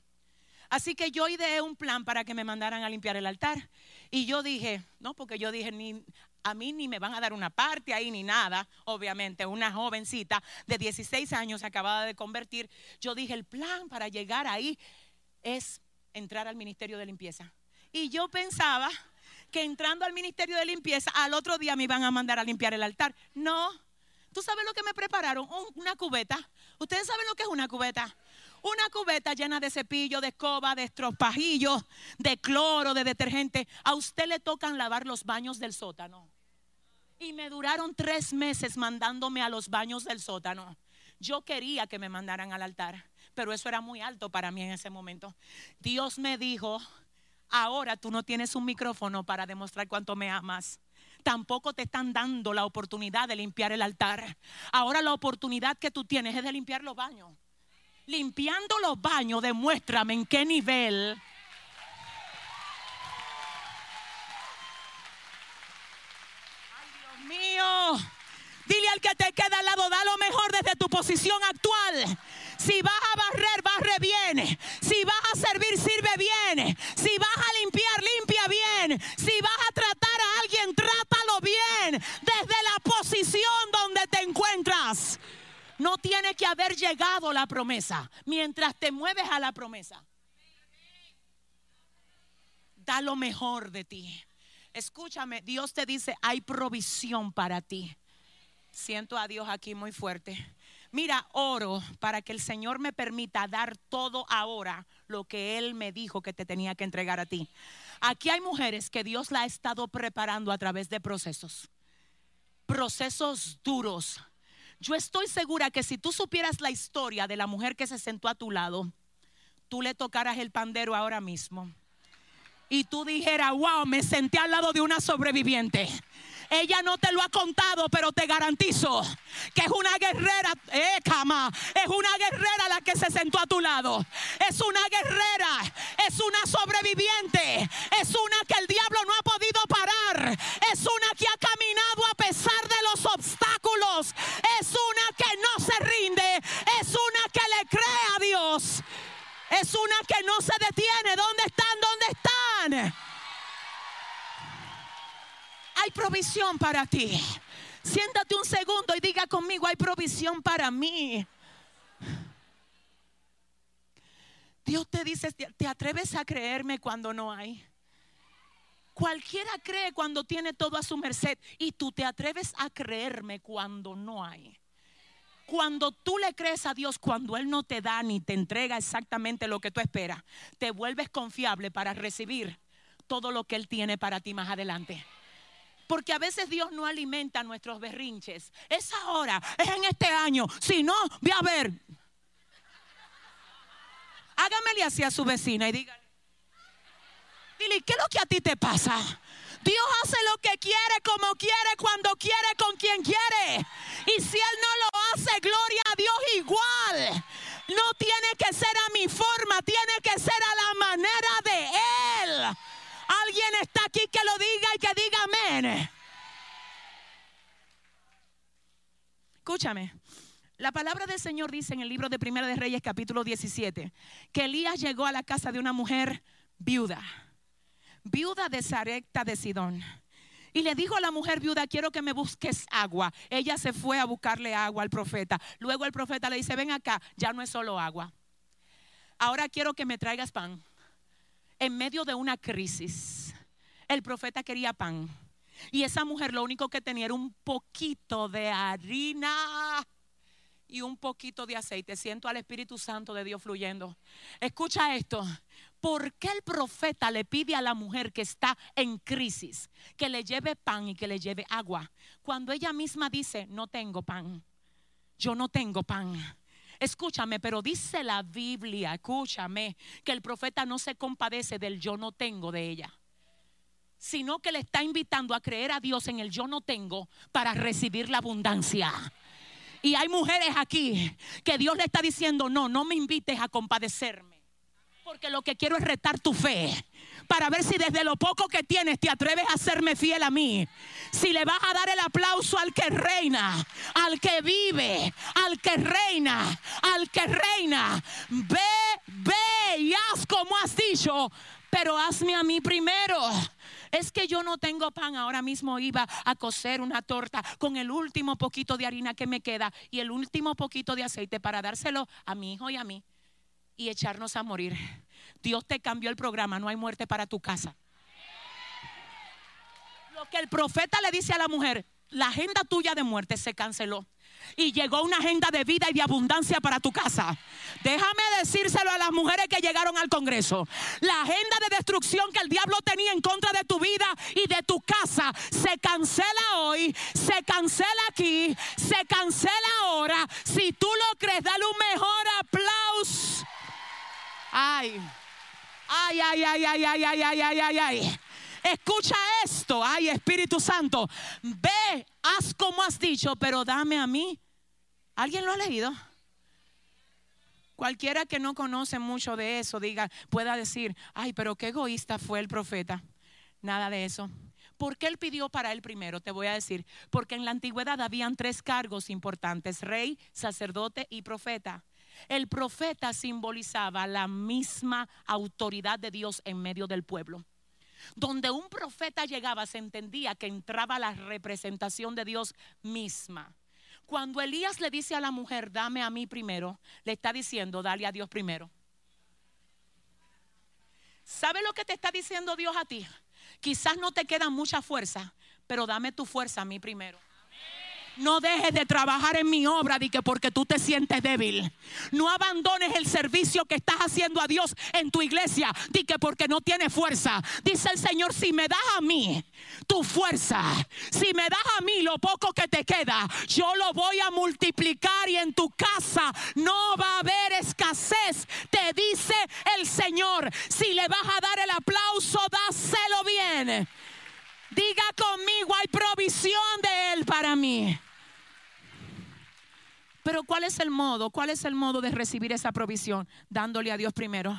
Así que yo ideé un plan para que me mandaran a limpiar el altar. Y yo dije, no, porque yo dije, ni, a mí ni me van a dar una parte ahí ni nada, obviamente, una jovencita de 16 años acabada de convertir. Yo dije, el plan para llegar ahí es entrar al ministerio de limpieza. Y yo pensaba que entrando al ministerio de limpieza, al otro día me iban a mandar a limpiar el altar. No, ¿tú sabes lo que me prepararon? Una cubeta. ¿Ustedes saben lo que es una cubeta? Una cubeta llena de cepillo, de escoba, de estropajillos, de cloro, de detergente. A usted le tocan lavar los baños del sótano. Y me duraron tres meses mandándome a los baños del sótano. Yo quería que me mandaran al altar, pero eso era muy alto para mí en ese momento. Dios me dijo, Ahora tú no tienes un micrófono para demostrar cuánto me amas. Tampoco te están dando la oportunidad de limpiar el altar. Ahora la oportunidad que tú tienes es de limpiar los baños. Limpiando los baños, demuéstrame en qué nivel que te queda al lado, da lo mejor desde tu posición actual. Si vas a barrer, barre bien. Si vas a servir, sirve bien. Si vas a limpiar, limpia bien. Si vas a tratar a alguien, trátalo bien. Desde la posición donde te encuentras. No tiene que haber llegado la promesa mientras te mueves a la promesa. Da lo mejor de ti. Escúchame, Dios te dice, hay provisión para ti. Siento a Dios aquí muy fuerte. Mira, oro para que el Señor me permita dar todo ahora lo que Él me dijo que te tenía que entregar a ti. Aquí hay mujeres que Dios la ha estado preparando a través de procesos. Procesos duros. Yo estoy segura que si tú supieras la historia de la mujer que se sentó a tu lado, tú le tocaras el pandero ahora mismo y tú dijeras, wow, me senté al lado de una sobreviviente. Ella no te lo ha contado, pero te garantizo que es una guerrera, eh, cama, es una guerrera la que se sentó a tu lado. Es una guerrera, es una sobreviviente, es una que el diablo no ha podido parar, es una que ha caminado a pesar de los obstáculos, es una que no se rinde, es una que le cree a Dios. Es una que no se detiene. ¿Dónde están? ¿Dónde están? Hay provisión para ti. Siéntate un segundo y diga conmigo, hay provisión para mí. Dios te dice, ¿te atreves a creerme cuando no hay? Cualquiera cree cuando tiene todo a su merced y tú te atreves a creerme cuando no hay. Cuando tú le crees a Dios, cuando Él no te da ni te entrega exactamente lo que tú esperas, te vuelves confiable para recibir todo lo que Él tiene para ti más adelante. Porque a veces Dios no alimenta nuestros berrinches. Es ahora, es en este año. Si no, ve a ver. Hágamele así a su vecina y dígale. Dile, ¿qué es lo que a ti te pasa? Dios hace lo que quiere, como quiere, cuando quiere, con quien quiere. Y si Él no lo hace, gloria a Dios igual. No tiene que ser a mi forma, tiene que ser a la manera de Él. Alguien está aquí que lo diga y que diga amén. Escúchame. La palabra del Señor dice en el libro de Primera de Reyes capítulo 17 que Elías llegó a la casa de una mujer viuda viuda de Sarepta de Sidón. Y le dijo a la mujer viuda, quiero que me busques agua. Ella se fue a buscarle agua al profeta. Luego el profeta le dice, ven acá, ya no es solo agua. Ahora quiero que me traigas pan. En medio de una crisis, el profeta quería pan. Y esa mujer lo único que tenía era un poquito de harina y un poquito de aceite. Siento al Espíritu Santo de Dios fluyendo. Escucha esto. ¿Por qué el profeta le pide a la mujer que está en crisis que le lleve pan y que le lleve agua? Cuando ella misma dice, no tengo pan, yo no tengo pan. Escúchame, pero dice la Biblia, escúchame, que el profeta no se compadece del yo no tengo de ella, sino que le está invitando a creer a Dios en el yo no tengo para recibir la abundancia. Y hay mujeres aquí que Dios le está diciendo, no, no me invites a compadecerme porque lo que quiero es retar tu fe. Para ver si desde lo poco que tienes te atreves a serme fiel a mí. Si le vas a dar el aplauso al que reina, al que vive, al que reina, al que reina. Ve, ve y haz como has dicho, pero hazme a mí primero. Es que yo no tengo pan. Ahora mismo iba a cocer una torta con el último poquito de harina que me queda y el último poquito de aceite para dárselo a mi hijo y a mí y echarnos a morir. Dios te cambió el programa, no hay muerte para tu casa. Lo que el profeta le dice a la mujer, la agenda tuya de muerte se canceló y llegó una agenda de vida y de abundancia para tu casa. Déjame decírselo a las mujeres que llegaron al Congreso. La agenda de destrucción que el diablo tenía en contra de tu vida y de tu casa se cancela hoy, se cancela aquí, se cancela ahora. Si tú lo crees, dale un mejor aplauso. Ay. Ay, ay, ay, ay, ay, ay, ay, ay, ay, ay. Escucha esto, ay Espíritu Santo, ve, haz como has dicho, pero dame a mí. ¿Alguien lo ha leído? Cualquiera que no conoce mucho de eso, diga, pueda decir, ay, pero qué egoísta fue el profeta. Nada de eso. ¿Por qué él pidió para él primero? Te voy a decir, porque en la antigüedad habían tres cargos importantes, rey, sacerdote y profeta. El profeta simbolizaba la misma autoridad de Dios en medio del pueblo. Donde un profeta llegaba se entendía que entraba la representación de Dios misma. Cuando Elías le dice a la mujer, dame a mí primero, le está diciendo, dale a Dios primero. ¿Sabe lo que te está diciendo Dios a ti? Quizás no te queda mucha fuerza, pero dame tu fuerza a mí primero. No dejes de trabajar en mi obra di que porque tú te sientes débil. No abandones el servicio que estás haciendo a Dios en tu iglesia di que porque no tienes fuerza. Dice el Señor, si me das a mí tu fuerza, si me das a mí lo poco que te queda, yo lo voy a multiplicar y en tu casa no va a haber escasez. Te dice el Señor, si le vas a dar el aplauso, dáselo bien. Diga conmigo, hay provisión de Él para mí. Pero ¿cuál es el modo? ¿Cuál es el modo de recibir esa provisión? Dándole a Dios primero.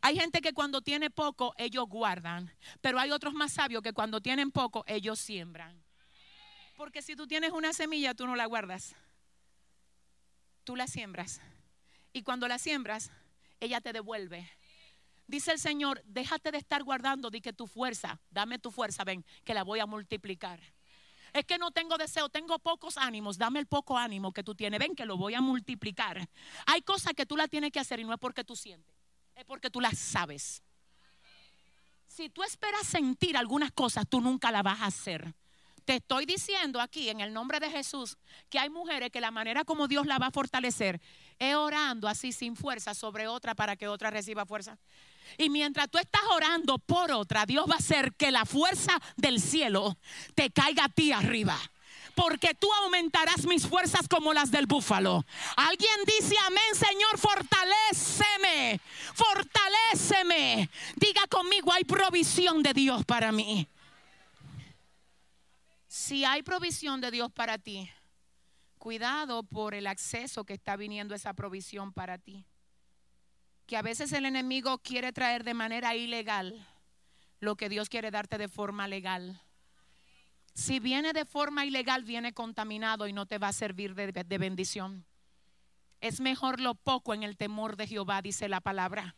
Hay gente que cuando tiene poco, ellos guardan. Pero hay otros más sabios que cuando tienen poco, ellos siembran. Porque si tú tienes una semilla, tú no la guardas. Tú la siembras. Y cuando la siembras, ella te devuelve. Dice el Señor, déjate de estar guardando, di que tu fuerza, dame tu fuerza, ven, que la voy a multiplicar. Es que no tengo deseo, tengo pocos ánimos, dame el poco ánimo que tú tienes, ven que lo voy a multiplicar. Hay cosas que tú la tienes que hacer y no es porque tú sientes, es porque tú las sabes. Si tú esperas sentir algunas cosas, tú nunca las vas a hacer. Te estoy diciendo aquí en el nombre de Jesús que hay mujeres que la manera como Dios la va a fortalecer es orando así sin fuerza sobre otra para que otra reciba fuerza. Y mientras tú estás orando por otra, Dios va a hacer que la fuerza del cielo te caiga a ti arriba porque tú aumentarás mis fuerzas como las del búfalo. Alguien dice, amén, Señor, fortaléceme, fortaléceme. Diga conmigo, hay provisión de Dios para mí. Si hay provisión de Dios para ti, cuidado por el acceso que está viniendo esa provisión para ti. Que a veces el enemigo quiere traer de manera ilegal lo que Dios quiere darte de forma legal. Si viene de forma ilegal, viene contaminado y no te va a servir de, de bendición. Es mejor lo poco en el temor de Jehová, dice la palabra.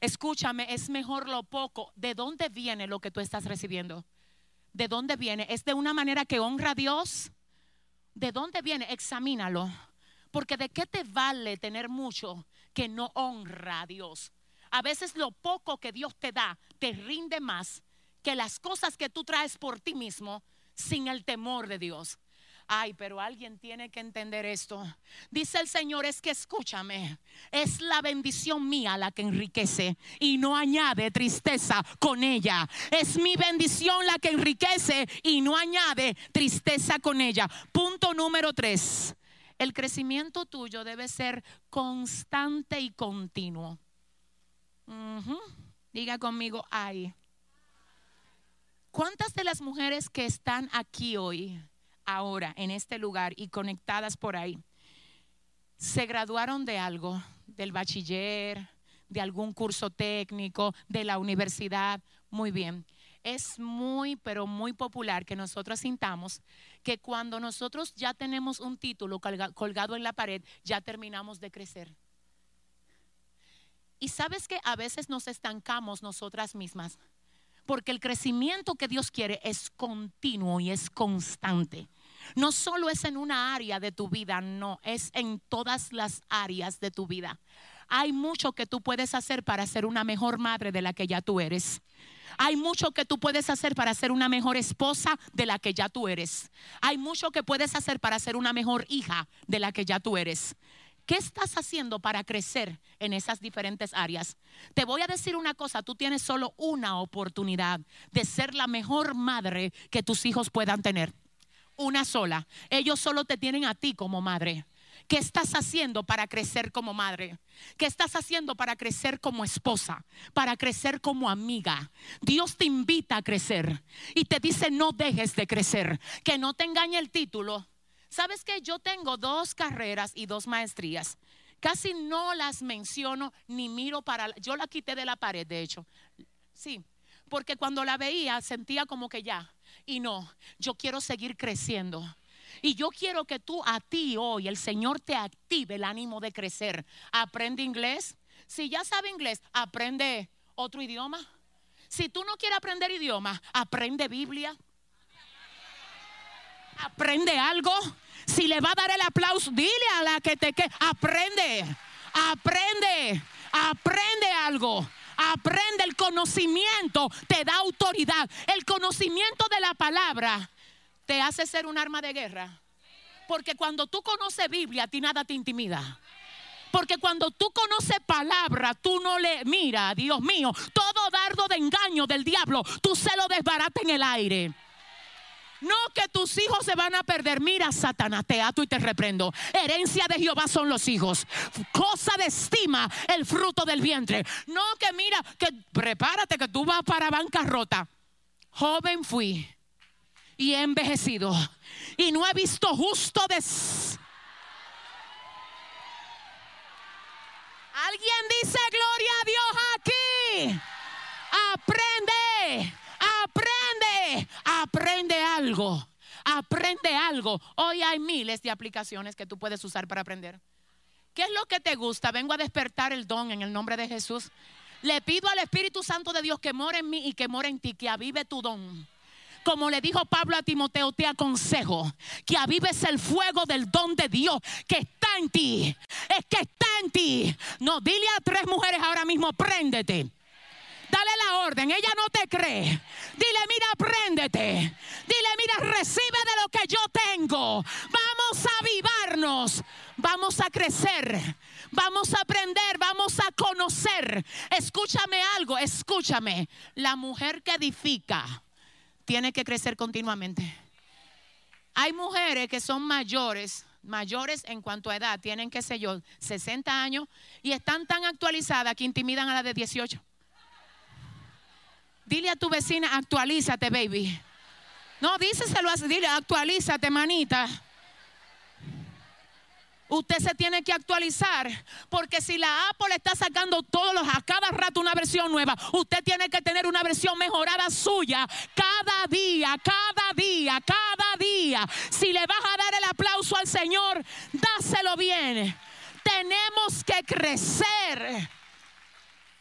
Escúchame, es mejor lo poco. ¿De dónde viene lo que tú estás recibiendo? ¿De dónde viene? ¿Es de una manera que honra a Dios? ¿De dónde viene? Examínalo. Porque de qué te vale tener mucho que no honra a Dios. A veces lo poco que Dios te da te rinde más que las cosas que tú traes por ti mismo sin el temor de Dios. Ay, pero alguien tiene que entender esto. Dice el Señor, es que escúchame, es la bendición mía la que enriquece y no añade tristeza con ella. Es mi bendición la que enriquece y no añade tristeza con ella. Punto número tres. El crecimiento tuyo debe ser constante y continuo. Diga conmigo, ay. ¿Cuántas de las mujeres que están aquí hoy ahora en este lugar y conectadas por ahí, se graduaron de algo, del bachiller, de algún curso técnico, de la universidad, muy bien. Es muy, pero muy popular que nosotros sintamos que cuando nosotros ya tenemos un título colgado en la pared, ya terminamos de crecer. Y sabes que a veces nos estancamos nosotras mismas porque el crecimiento que Dios quiere es continuo y es constante. No solo es en una área de tu vida, no, es en todas las áreas de tu vida. Hay mucho que tú puedes hacer para ser una mejor madre de la que ya tú eres. Hay mucho que tú puedes hacer para ser una mejor esposa de la que ya tú eres. Hay mucho que puedes hacer para ser una mejor hija de la que ya tú eres. ¿Qué estás haciendo para crecer en esas diferentes áreas? Te voy a decir una cosa, tú tienes solo una oportunidad de ser la mejor madre que tus hijos puedan tener. Una sola. Ellos solo te tienen a ti como madre. ¿Qué estás haciendo para crecer como madre? ¿Qué estás haciendo para crecer como esposa? Para crecer como amiga. Dios te invita a crecer y te dice no dejes de crecer. Que no te engañe el título. ¿Sabes que yo tengo dos carreras y dos maestrías? Casi no las menciono ni miro para... Yo la quité de la pared, de hecho. Sí, porque cuando la veía sentía como que ya. Y no, yo quiero seguir creciendo. Y yo quiero que tú a ti hoy, el Señor te active el ánimo de crecer. Aprende inglés. Si ya sabe inglés, aprende otro idioma. Si tú no quieres aprender idioma, aprende Biblia. Aprende algo. Si le va a dar el aplauso, dile a la que te que aprende. Aprende. Aprende algo. Aprende el conocimiento, te da autoridad. El conocimiento de la palabra te hace ser un arma de guerra. Porque cuando tú conoces Biblia, a ti nada te intimida. Porque cuando tú conoces palabra, tú no le mira, Dios mío, todo dardo de engaño del diablo, tú se lo desbarata en el aire. No que tus hijos se van a perder. Mira, Satanás, te ato y te reprendo. Herencia de Jehová son los hijos. Cosa de estima el fruto del vientre. No que mira, que prepárate que tú vas para bancarrota. Joven fui y he envejecido y no he visto justo de... Alguien dice gloria a Dios aquí. Aprende, aprende, aprende algo. Aprende algo. Hoy hay miles de aplicaciones que tú puedes usar para aprender. ¿Qué es lo que te gusta? Vengo a despertar el don en el nombre de Jesús. Le pido al Espíritu Santo de Dios que more en mí y que more en ti, que avive tu don. Como le dijo Pablo a Timoteo, te aconsejo que avives el fuego del don de Dios que está en ti. Es que está en ti. No, dile a tres mujeres ahora mismo, préndete. Dale la orden, ella no te cree. Dile, mira, préndete. Dile, mira, recibe de lo que yo tengo. Vamos a avivarnos. Vamos a crecer. Vamos a aprender, vamos a conocer. Escúchame algo, escúchame. La mujer que edifica tiene que crecer continuamente. Hay mujeres que son mayores, mayores en cuanto a edad, tienen, qué sé yo, 60 años y están tan actualizadas que intimidan a la de 18. Dile a tu vecina, actualízate, baby. No, díseselo así, dile, actualízate, manita. Usted se tiene que actualizar porque si la Apple está sacando todos los a cada rato una versión nueva, usted tiene que tener una versión mejorada suya cada día, cada día, cada día. Si le vas a dar el aplauso al Señor, dáselo bien. Tenemos que crecer.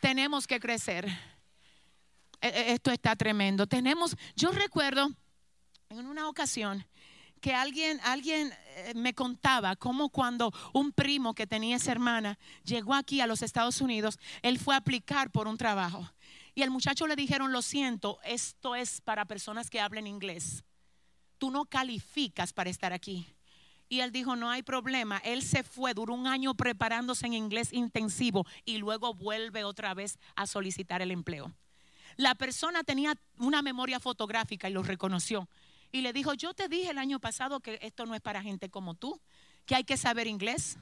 Tenemos que crecer. E, e, esto está tremendo. Tenemos, yo recuerdo en una ocasión que alguien, alguien eh, me contaba cómo cuando un primo que tenía esa hermana llegó aquí a los Estados Unidos, él fue a aplicar por un trabajo. Y al muchacho le dijeron, lo siento, esto es para personas que hablen inglés. Tú no calificas para estar aquí. Y él dijo, no hay problema. Él se fue, duró un año preparándose en inglés intensivo y luego vuelve otra vez a solicitar el empleo. La persona tenía una memoria fotográfica y lo reconoció y le dijo, yo te dije el año pasado que esto no es para gente como tú, que hay que saber inglés.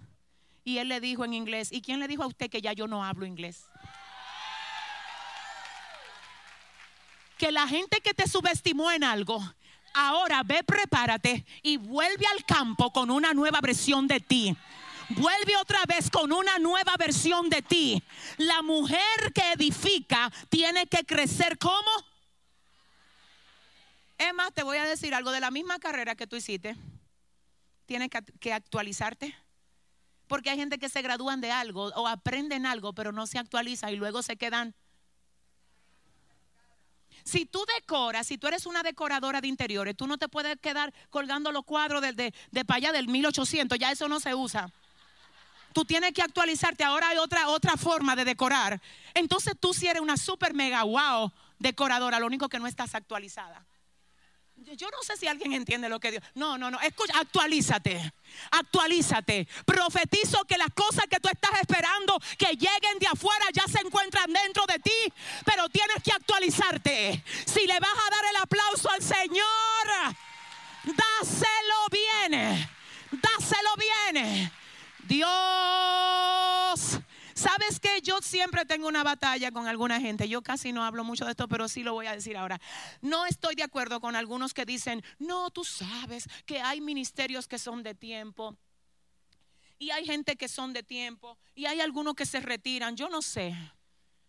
Y él le dijo en inglés, ¿y quién le dijo a usted que ya yo no hablo inglés? Que la gente que te subestimó en algo, ahora ve, prepárate y vuelve al campo con una nueva versión de ti. Vuelve otra vez con una nueva versión de ti. La mujer que edifica tiene que crecer como es más, te voy a decir algo de la misma carrera que tú hiciste. Tienes que, actualizarte. Porque hay gente que se gradúan de algo o aprenden algo, pero no se actualiza y luego se quedan. Si tú decoras, si tú eres una decoradora de interiores, tú no te puedes quedar colgando los cuadros de, de, de para allá del 1800, ya eso no se usa. Tú tienes que actualizarte. Ahora hay otra, otra forma de decorar. Entonces tú si eres una super mega wow decoradora, lo único que no estás actualizada. Yo no sé si alguien entiende lo que Dios. No, no, no. Escucha, actualízate. Actualízate. Profetizo que las cosas que tú estás esperando que lleguen de afuera ya se encuentran dentro de ti, pero tienes que actualizarte. Si le vas a dar el aplauso al Señor, dáselo bien. Dáselo bien. Dios. ¿Sabes qué? Yo siempre tengo una batalla con alguna gente. Yo casi no hablo mucho de esto, pero sí lo voy a decir ahora. No estoy de acuerdo con algunos que dicen, no, tú sabes que hay ministerios que son de tiempo. Y hay gente que son de tiempo. Y hay algunos que se retiran. Yo no sé.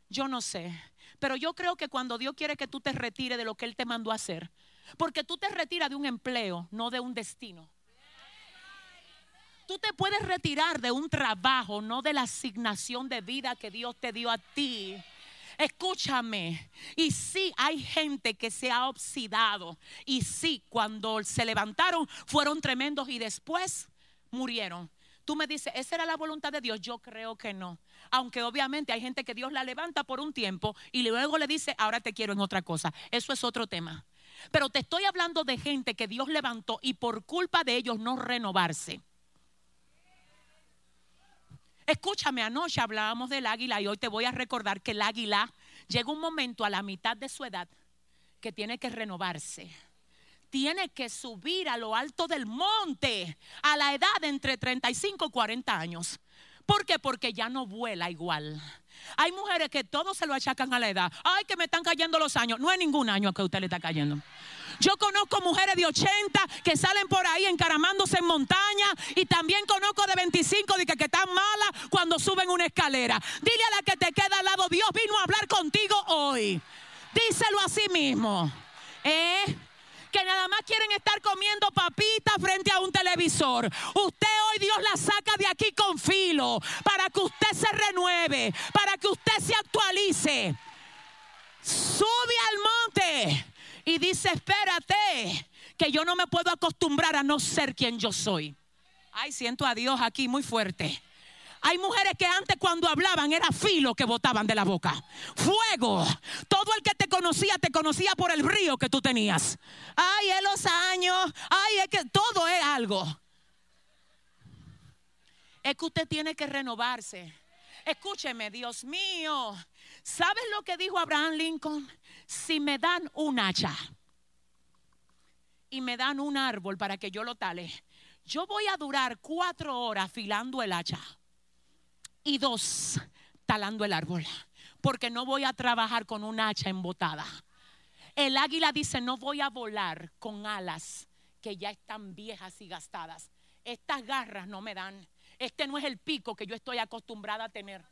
Yo no sé. Pero yo creo que cuando Dios quiere que tú te retires de lo que Él te mandó a hacer, porque tú te retiras de un empleo, no de un destino. Tú te puedes retirar de un trabajo, no de la asignación de vida que Dios te dio a ti. Escúchame. Y sí, hay gente que se ha oxidado. Y sí, cuando se levantaron fueron tremendos y después murieron. Tú me dices, ¿esa era la voluntad de Dios? Yo creo que no. Aunque obviamente hay gente que Dios la levanta por un tiempo y luego le dice, ahora te quiero en otra cosa. Eso es otro tema. Pero te estoy hablando de gente que Dios levantó y por culpa de ellos no renovarse. Escúchame, anoche hablábamos del águila y hoy te voy a recordar que el águila llega un momento a la mitad de su edad que tiene que renovarse. Tiene que subir a lo alto del monte a la edad de entre 35 y 40 años. ¿Por qué? Porque ya no vuela igual. Hay mujeres que todo se lo achacan a la edad. Ay, que me están cayendo los años. No es ningún año que usted le está cayendo. Yo conozco mujeres de 80 que salen por ahí encaramándose en montaña y también conozco de 25 de que, que están malas cuando suben una escalera. Dile a la que te queda al lado, Dios vino a hablar contigo hoy. Díselo a sí mismo. ¿Eh? Que nada más quieren estar comiendo papitas frente a un televisor. Usted hoy Dios la saca de aquí con filo para que usted se renueve, para que usted se actualice. Sube al monte y dice, espérate, que yo no me puedo acostumbrar a no ser quien yo soy. Ay, siento a Dios aquí muy fuerte. Hay mujeres que antes cuando hablaban era filo que botaban de la boca. Fuego. Todo el que te conocía te conocía por el río que tú tenías. Ay, es los años. Ay, es que todo es algo. Es que usted tiene que renovarse. Escúcheme, Dios mío. ¿Sabes lo que dijo Abraham Lincoln? si me dan un hacha y me dan un árbol para que yo lo tale, yo voy a durar cuatro horas afilando el hacha y dos talando el árbol, porque no voy a trabajar con un hacha embotada. El águila dice, no voy a volar con alas que ya están viejas y gastadas. Estas garras no me dan. Este no es el pico que yo estoy acostumbrada a tener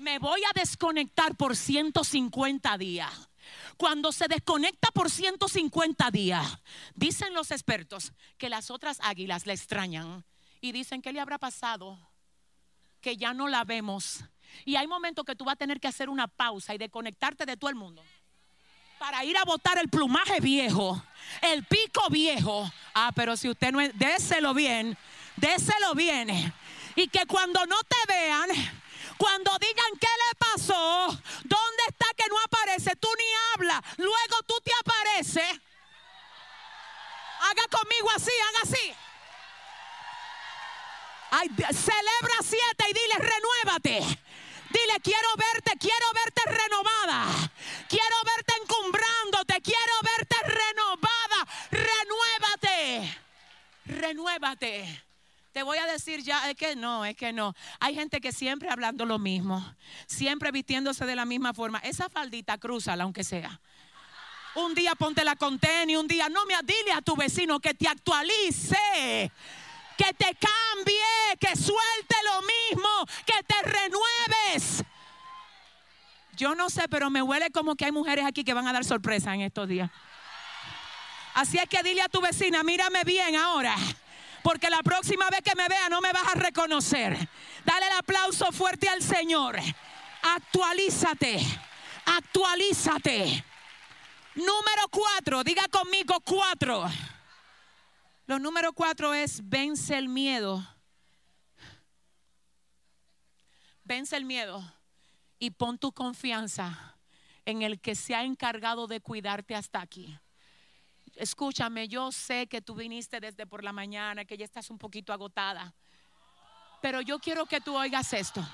me voy a desconectar por 150 días. Cuando se desconecta por 150 días, dicen los expertos que las otras águilas le extrañan y dicen, ¿qué le habrá pasado? Que ya no la vemos. Y hay momentos que tú vas a tener que hacer una pausa y desconectarte de todo el mundo para ir a botar el plumaje viejo, el pico viejo. Ah, pero si usted no déselo bien, déselo bien. Y que cuando no te vean, cuando digan qué le pasó, ¿dónde está que no aparece? Tú ni hablas. Luego tú te apareces. Haga conmigo así, haga así. Celebra siete y dile, renuévate. Dile, quiero verte, quiero verte renovada. Quiero verte encumbrándote, quiero verte renovada. Renuévate. Renuévate. Te voy a decir ya, es que no, es que no. Hay gente que siempre hablando lo mismo, siempre vistiéndose de la misma forma. Esa faldita, cruzala aunque sea. Un día ponte la y un día no me dile a tu vecino que te actualice, que te cambie, que suelte lo mismo, que te renueves. Yo no sé, pero me huele como que hay mujeres aquí que van a dar sorpresa en estos días. Así es que dile a tu vecina, mírame bien ahora porque la próxima vez que me vea no me vas a reconocer. Dale el aplauso fuerte al Señor. Actualízate, actualízate. Número cuatro, diga conmigo cuatro. Lo número cuatro es vence el miedo. Vence el miedo y pon tu confianza en el que se ha encargado de cuidarte hasta aquí escúchame, yo sé que tú viniste desde por la mañana, que ya estás un poquito agotada, pero yo quiero que tú oigas esto.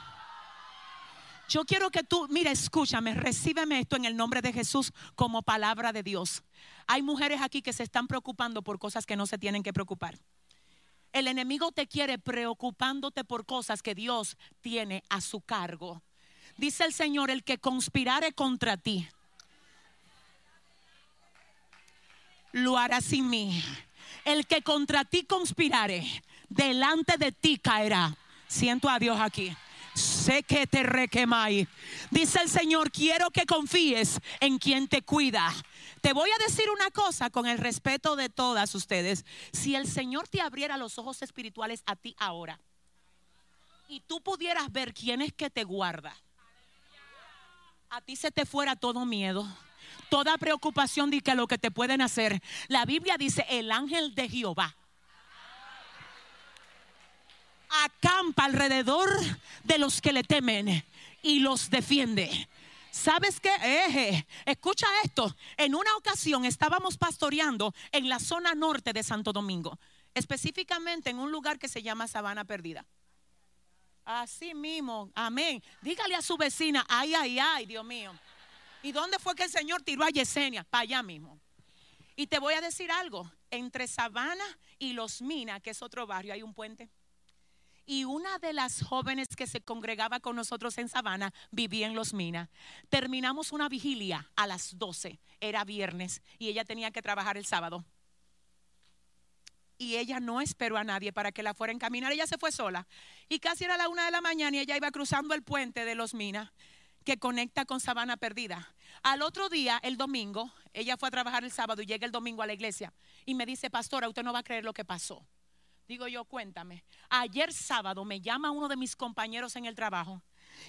Yo quiero que tú, mira, escúchame, recíbeme esto en el nombre de Jesús como palabra de Dios. Hay mujeres aquí que se están preocupando por cosas que no se tienen que preocupar. El enemigo te quiere preocupándote por cosas que Dios tiene a su cargo. Dice el Señor, el que conspirare contra ti, lo hará sin mí. El que contra ti conspirare, delante de ti caerá. Siento a Dios aquí. Sé que te requemáis. Dice el Señor, quiero que confíes en quien te cuida. Te voy a decir una cosa con el respeto de todas ustedes. Si el Señor te abriera los ojos espirituales a ti ahora y tú pudieras ver quién es que te guarda, a ti se te fuera todo miedo toda preocupación de que lo que te pueden hacer. La Biblia dice, el ángel de Jehová acampa alrededor de los que le temen y los defiende. ¿Sabes qué? Escucha esto. En una ocasión estábamos pastoreando en la zona norte de Santo Domingo, específicamente en un lugar que se llama Sabana Perdida. Así mismo, amén. Dígale a su vecina, ay, ay, ay, Dios mío. ¿Y dónde fue que el Señor tiró a Yesenia? Para allá mismo. Y te voy a decir algo, entre Sabana y Los Minas, que es otro barrio, hay un puente. Y una de las jóvenes que se congregaba con nosotros en Sabana vivía en Los Minas. Terminamos una vigilia a las 12, era viernes, y ella tenía que trabajar el sábado. Y ella no esperó a nadie para que la fuera a encaminar, ella se fue sola. Y casi era la una de la mañana y ella iba cruzando el puente de Los Minas que conecta con Sabana Perdida. Al otro día, el domingo, ella fue a trabajar el sábado y llega el domingo a la iglesia y me dice, pastora, usted no va a creer lo que pasó. Digo yo, cuéntame. Ayer sábado me llama uno de mis compañeros en el trabajo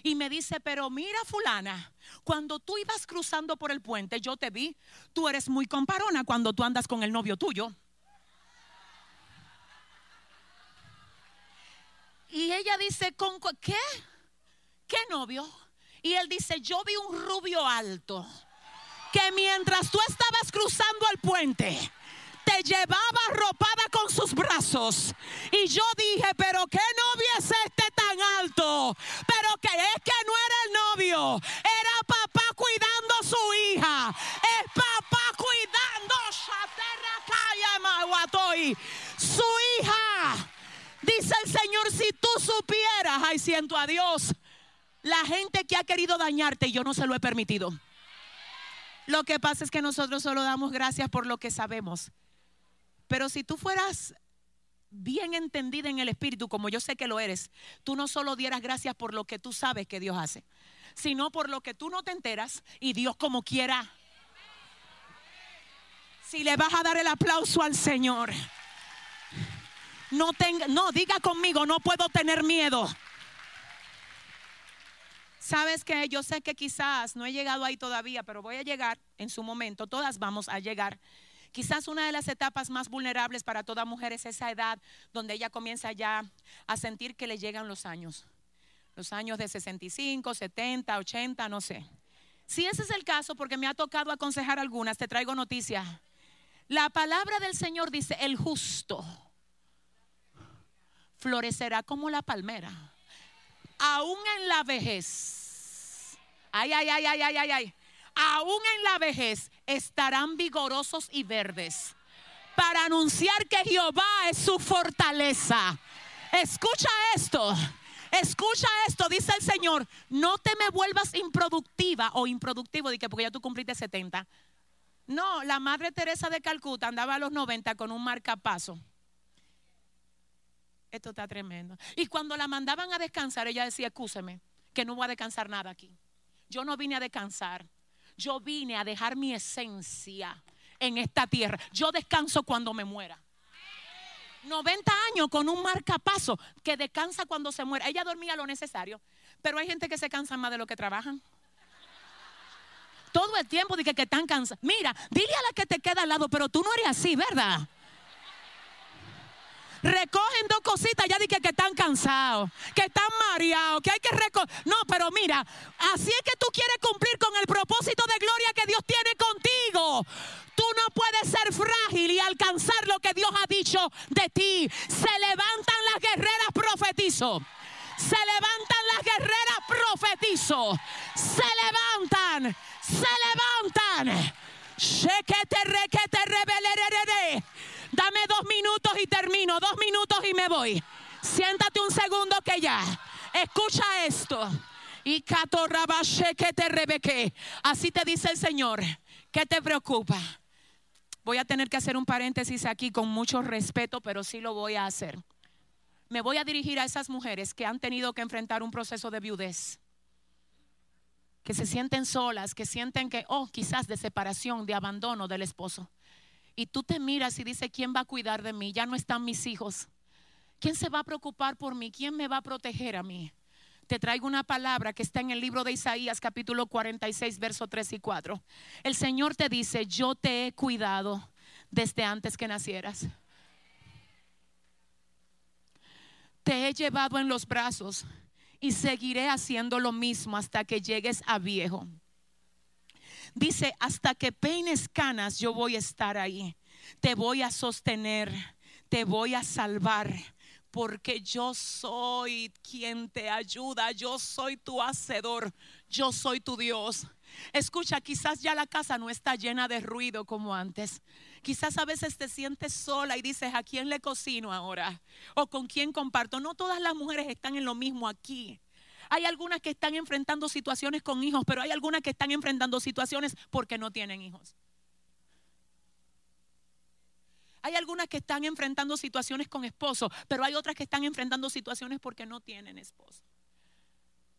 y me dice, pero mira fulana, cuando tú ibas cruzando por el puente, yo te vi, tú eres muy comparona cuando tú andas con el novio tuyo. Y ella dice, ¿con qué? ¿Qué novio? Y él dice, yo vi un rubio alto que mientras tú estabas cruzando el puente, te llevaba arropada con sus brazos. Y yo dije, pero ¿qué novio es este tan alto? Pero que es que no era el novio, era papá cuidando a su hija. Es papá cuidando su hija. Dice el Señor, si tú supieras, ay, siento a Dios la gente que ha querido dañarte, yo no se lo he permitido. Lo que pasa es que nosotros solo damos gracias por lo que sabemos. Pero si tú fueras bien entendida en el Espíritu, como yo sé que lo eres, tú no solo dieras gracias por lo que tú sabes que Dios hace, sino por lo que tú no te enteras y Dios como quiera. Si le vas a dar el aplauso al Señor, no tenga, no diga conmigo, no puedo tener miedo. Sabes que yo sé que quizás no he llegado ahí todavía, pero voy a llegar en su momento, todas vamos a llegar. Quizás una de las etapas más vulnerables para toda mujer es esa edad donde ella comienza ya a sentir que le llegan los años. Los años de 65, 70, 80, no sé. Si ese es el caso, porque me ha tocado aconsejar algunas, te traigo noticias. La palabra del Señor dice, el justo florecerá como la palmera aún en la vejez, ay, ay, ay, ay, ay, ay, ay, aún en la vejez estarán vigorosos y verdes para anunciar que Jehová es su fortaleza. Escucha esto. Escucha esto, dice el Señor, no te me vuelvas improductiva o improductivo, porque ya tú cumpliste 70. No, la Madre Teresa de Calcuta andaba a los 90 con un marcapaso. Esto está tremendo. Y cuando la mandaban a descansar, ella decía, escúcheme, que no voy a descansar nada aquí. Yo no vine a descansar. Yo vine a dejar mi esencia en esta tierra. Yo descanso cuando me muera. 90 años con un marcapaso que descansa cuando se muera. Ella dormía lo necesario, pero hay gente que se cansa más de lo que trabajan. Todo el tiempo dije que están cansados. Mira, dile a la que te queda al lado, pero tú no eres así, ¿verdad? Recogen dos cositas, ya dije que están cansados, que están mareados, que hay que recoger. No, pero mira, así es que tú quieres cumplir con el propósito de gloria que Dios tiene contigo. Tú no puedes ser frágil y alcanzar lo que Dios ha dicho de ti. Se levantan las guerreras profetizo. Se levantan las guerreras profetizo. Se levantan. Se levantan. Dame dos minutos y termino. dos minutos y me voy. Siéntate un segundo que ya. Escucha esto. Y que te rebeque. Así te dice el Señor. ¿Qué te preocupa? Voy a tener que hacer un paréntesis aquí con mucho respeto, pero sí lo voy a hacer. Me voy a dirigir a esas mujeres que han tenido que enfrentar un proceso de viudez que se sienten solas, que sienten que, oh, quizás de separación, de abandono del esposo. Y tú te miras y dices, ¿quién va a cuidar de mí? Ya no están mis hijos. ¿Quién se va a preocupar por mí? ¿Quién me va a proteger a mí? Te traigo una palabra que está en el libro de Isaías capítulo 46, verso 3 y 4. El Señor te dice, yo te he cuidado desde antes que nacieras. Te he llevado en los brazos y seguiré haciendo lo mismo hasta que llegues a viejo. Dice, hasta que peines canas, yo voy a estar ahí. Te voy a sostener, te voy a salvar, porque yo soy quien te ayuda, yo soy tu hacedor, yo soy tu Dios. Escucha, quizás ya la casa no está llena de ruido como antes. Quizás a veces te sientes sola y dices, ¿a quién le cocino ahora? ¿O con quién comparto? No todas las mujeres están en lo mismo aquí. Hay algunas que están enfrentando situaciones con hijos, pero hay algunas que están enfrentando situaciones porque no tienen hijos. Hay algunas que están enfrentando situaciones con esposo, pero hay otras que están enfrentando situaciones porque no tienen esposo.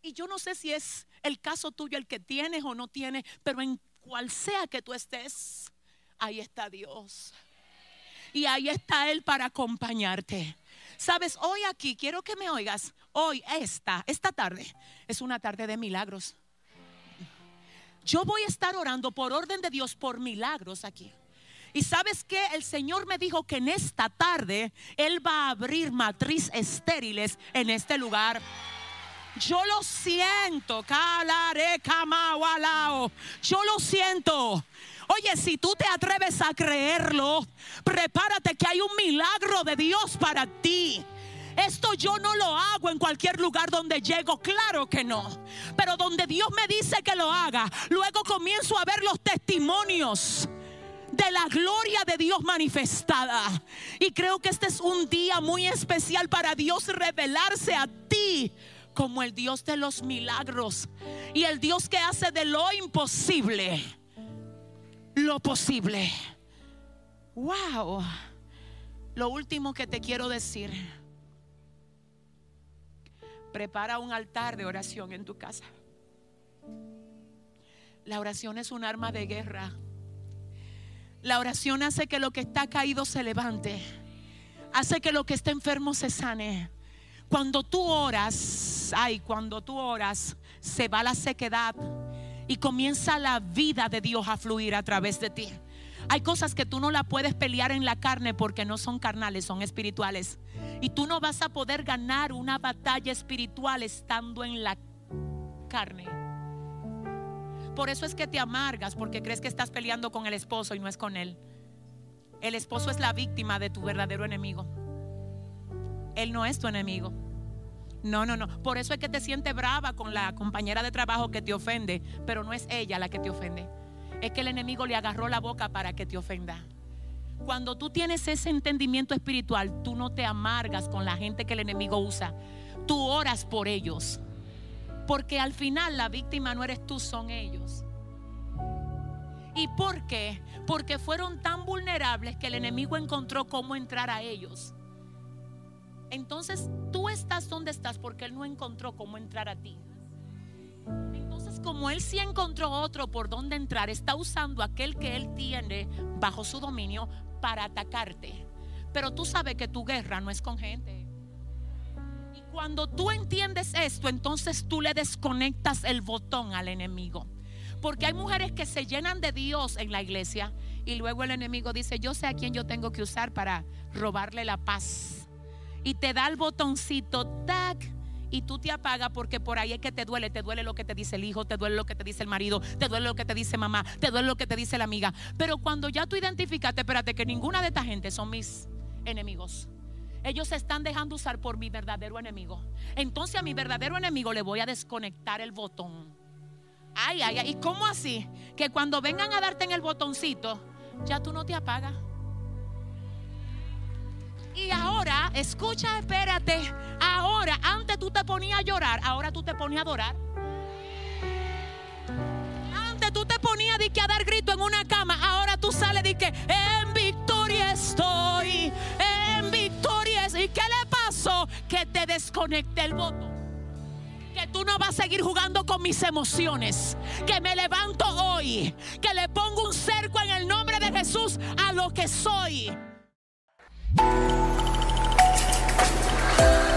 Y yo no sé si es el caso tuyo el que tienes o no tienes, pero en cual sea que tú estés, ahí está Dios. Y ahí está Él para acompañarte. Sabes, hoy aquí, quiero que me oigas, hoy, esta, esta tarde, es una tarde de milagros. Yo voy a estar orando por orden de Dios por milagros aquí. Y sabes que el Señor me dijo que en esta tarde Él va a abrir matriz estériles en este lugar. Yo lo siento, yo lo siento. Oye, si tú te atreves a creerlo, prepárate que hay un milagro de Dios para ti. Esto yo no lo hago en cualquier lugar donde llego, claro que no. Pero donde Dios me dice que lo haga, luego comienzo a ver los testimonios de la gloria de Dios manifestada. Y creo que este es un día muy especial para Dios revelarse a ti como el Dios de los milagros y el Dios que hace de lo imposible lo posible. Wow. Lo último que te quiero decir. Prepara un altar de oración en tu casa. La oración es un arma de guerra. La oración hace que lo que está caído se levante. Hace que lo que está enfermo se sane. Cuando tú oras, ay, cuando tú oras, se va la sequedad y comienza la vida de Dios a fluir a través de ti. Hay cosas que tú no la puedes pelear en la carne porque no son carnales, son espirituales. Y tú no vas a poder ganar una batalla espiritual estando en la carne. Por eso es que te amargas porque crees que estás peleando con el esposo y no es con él. El esposo es la víctima de tu verdadero enemigo. Él no es tu enemigo. No, no, no. Por eso es que te sientes brava con la compañera de trabajo que te ofende, pero no es ella la que te ofende. Es que el enemigo le agarró la boca para que te ofenda. Cuando tú tienes ese entendimiento espiritual, tú no te amargas con la gente que el enemigo usa. Tú oras por ellos. Porque al final la víctima no eres tú, son ellos. ¿Y por qué? Porque fueron tan vulnerables que el enemigo encontró cómo entrar a ellos. Entonces tú estás donde estás porque Él no encontró cómo entrar a ti. Entonces como Él sí encontró otro por donde entrar, está usando aquel que Él tiene bajo su dominio para atacarte. Pero tú sabes que tu guerra no es con gente. Y cuando tú entiendes esto, entonces tú le desconectas el botón al enemigo. Porque hay mujeres que se llenan de Dios en la iglesia y luego el enemigo dice, yo sé a quién yo tengo que usar para robarle la paz y te da el botoncito, tac, y tú te apagas porque por ahí es que te duele, te duele lo que te dice el hijo, te duele lo que te dice el marido, te duele lo que te dice mamá, te duele lo que te dice la amiga. Pero cuando ya tú identificaste, espérate, que ninguna de esta gente son mis enemigos. Ellos se están dejando usar por mi verdadero enemigo. Entonces a mi verdadero enemigo le voy a desconectar el botón. Ay, ay, ay. ¿Y cómo así? Que cuando vengan a darte en el botoncito, ya tú no te apagas. Y ahora, escucha, espérate. Ahora, antes tú te ponías a llorar, ahora tú te ponías a adorar. Antes tú te ponías que a dar grito en una cama, ahora tú sales de que en victoria estoy, en victoria. es- ¿Y qué le pasó? Que te desconecté el voto. Que tú no vas a seguir jugando con mis emociones. Que me levanto hoy. Que le pongo un cerco en el nombre de Jesús a lo que soy. Thank you.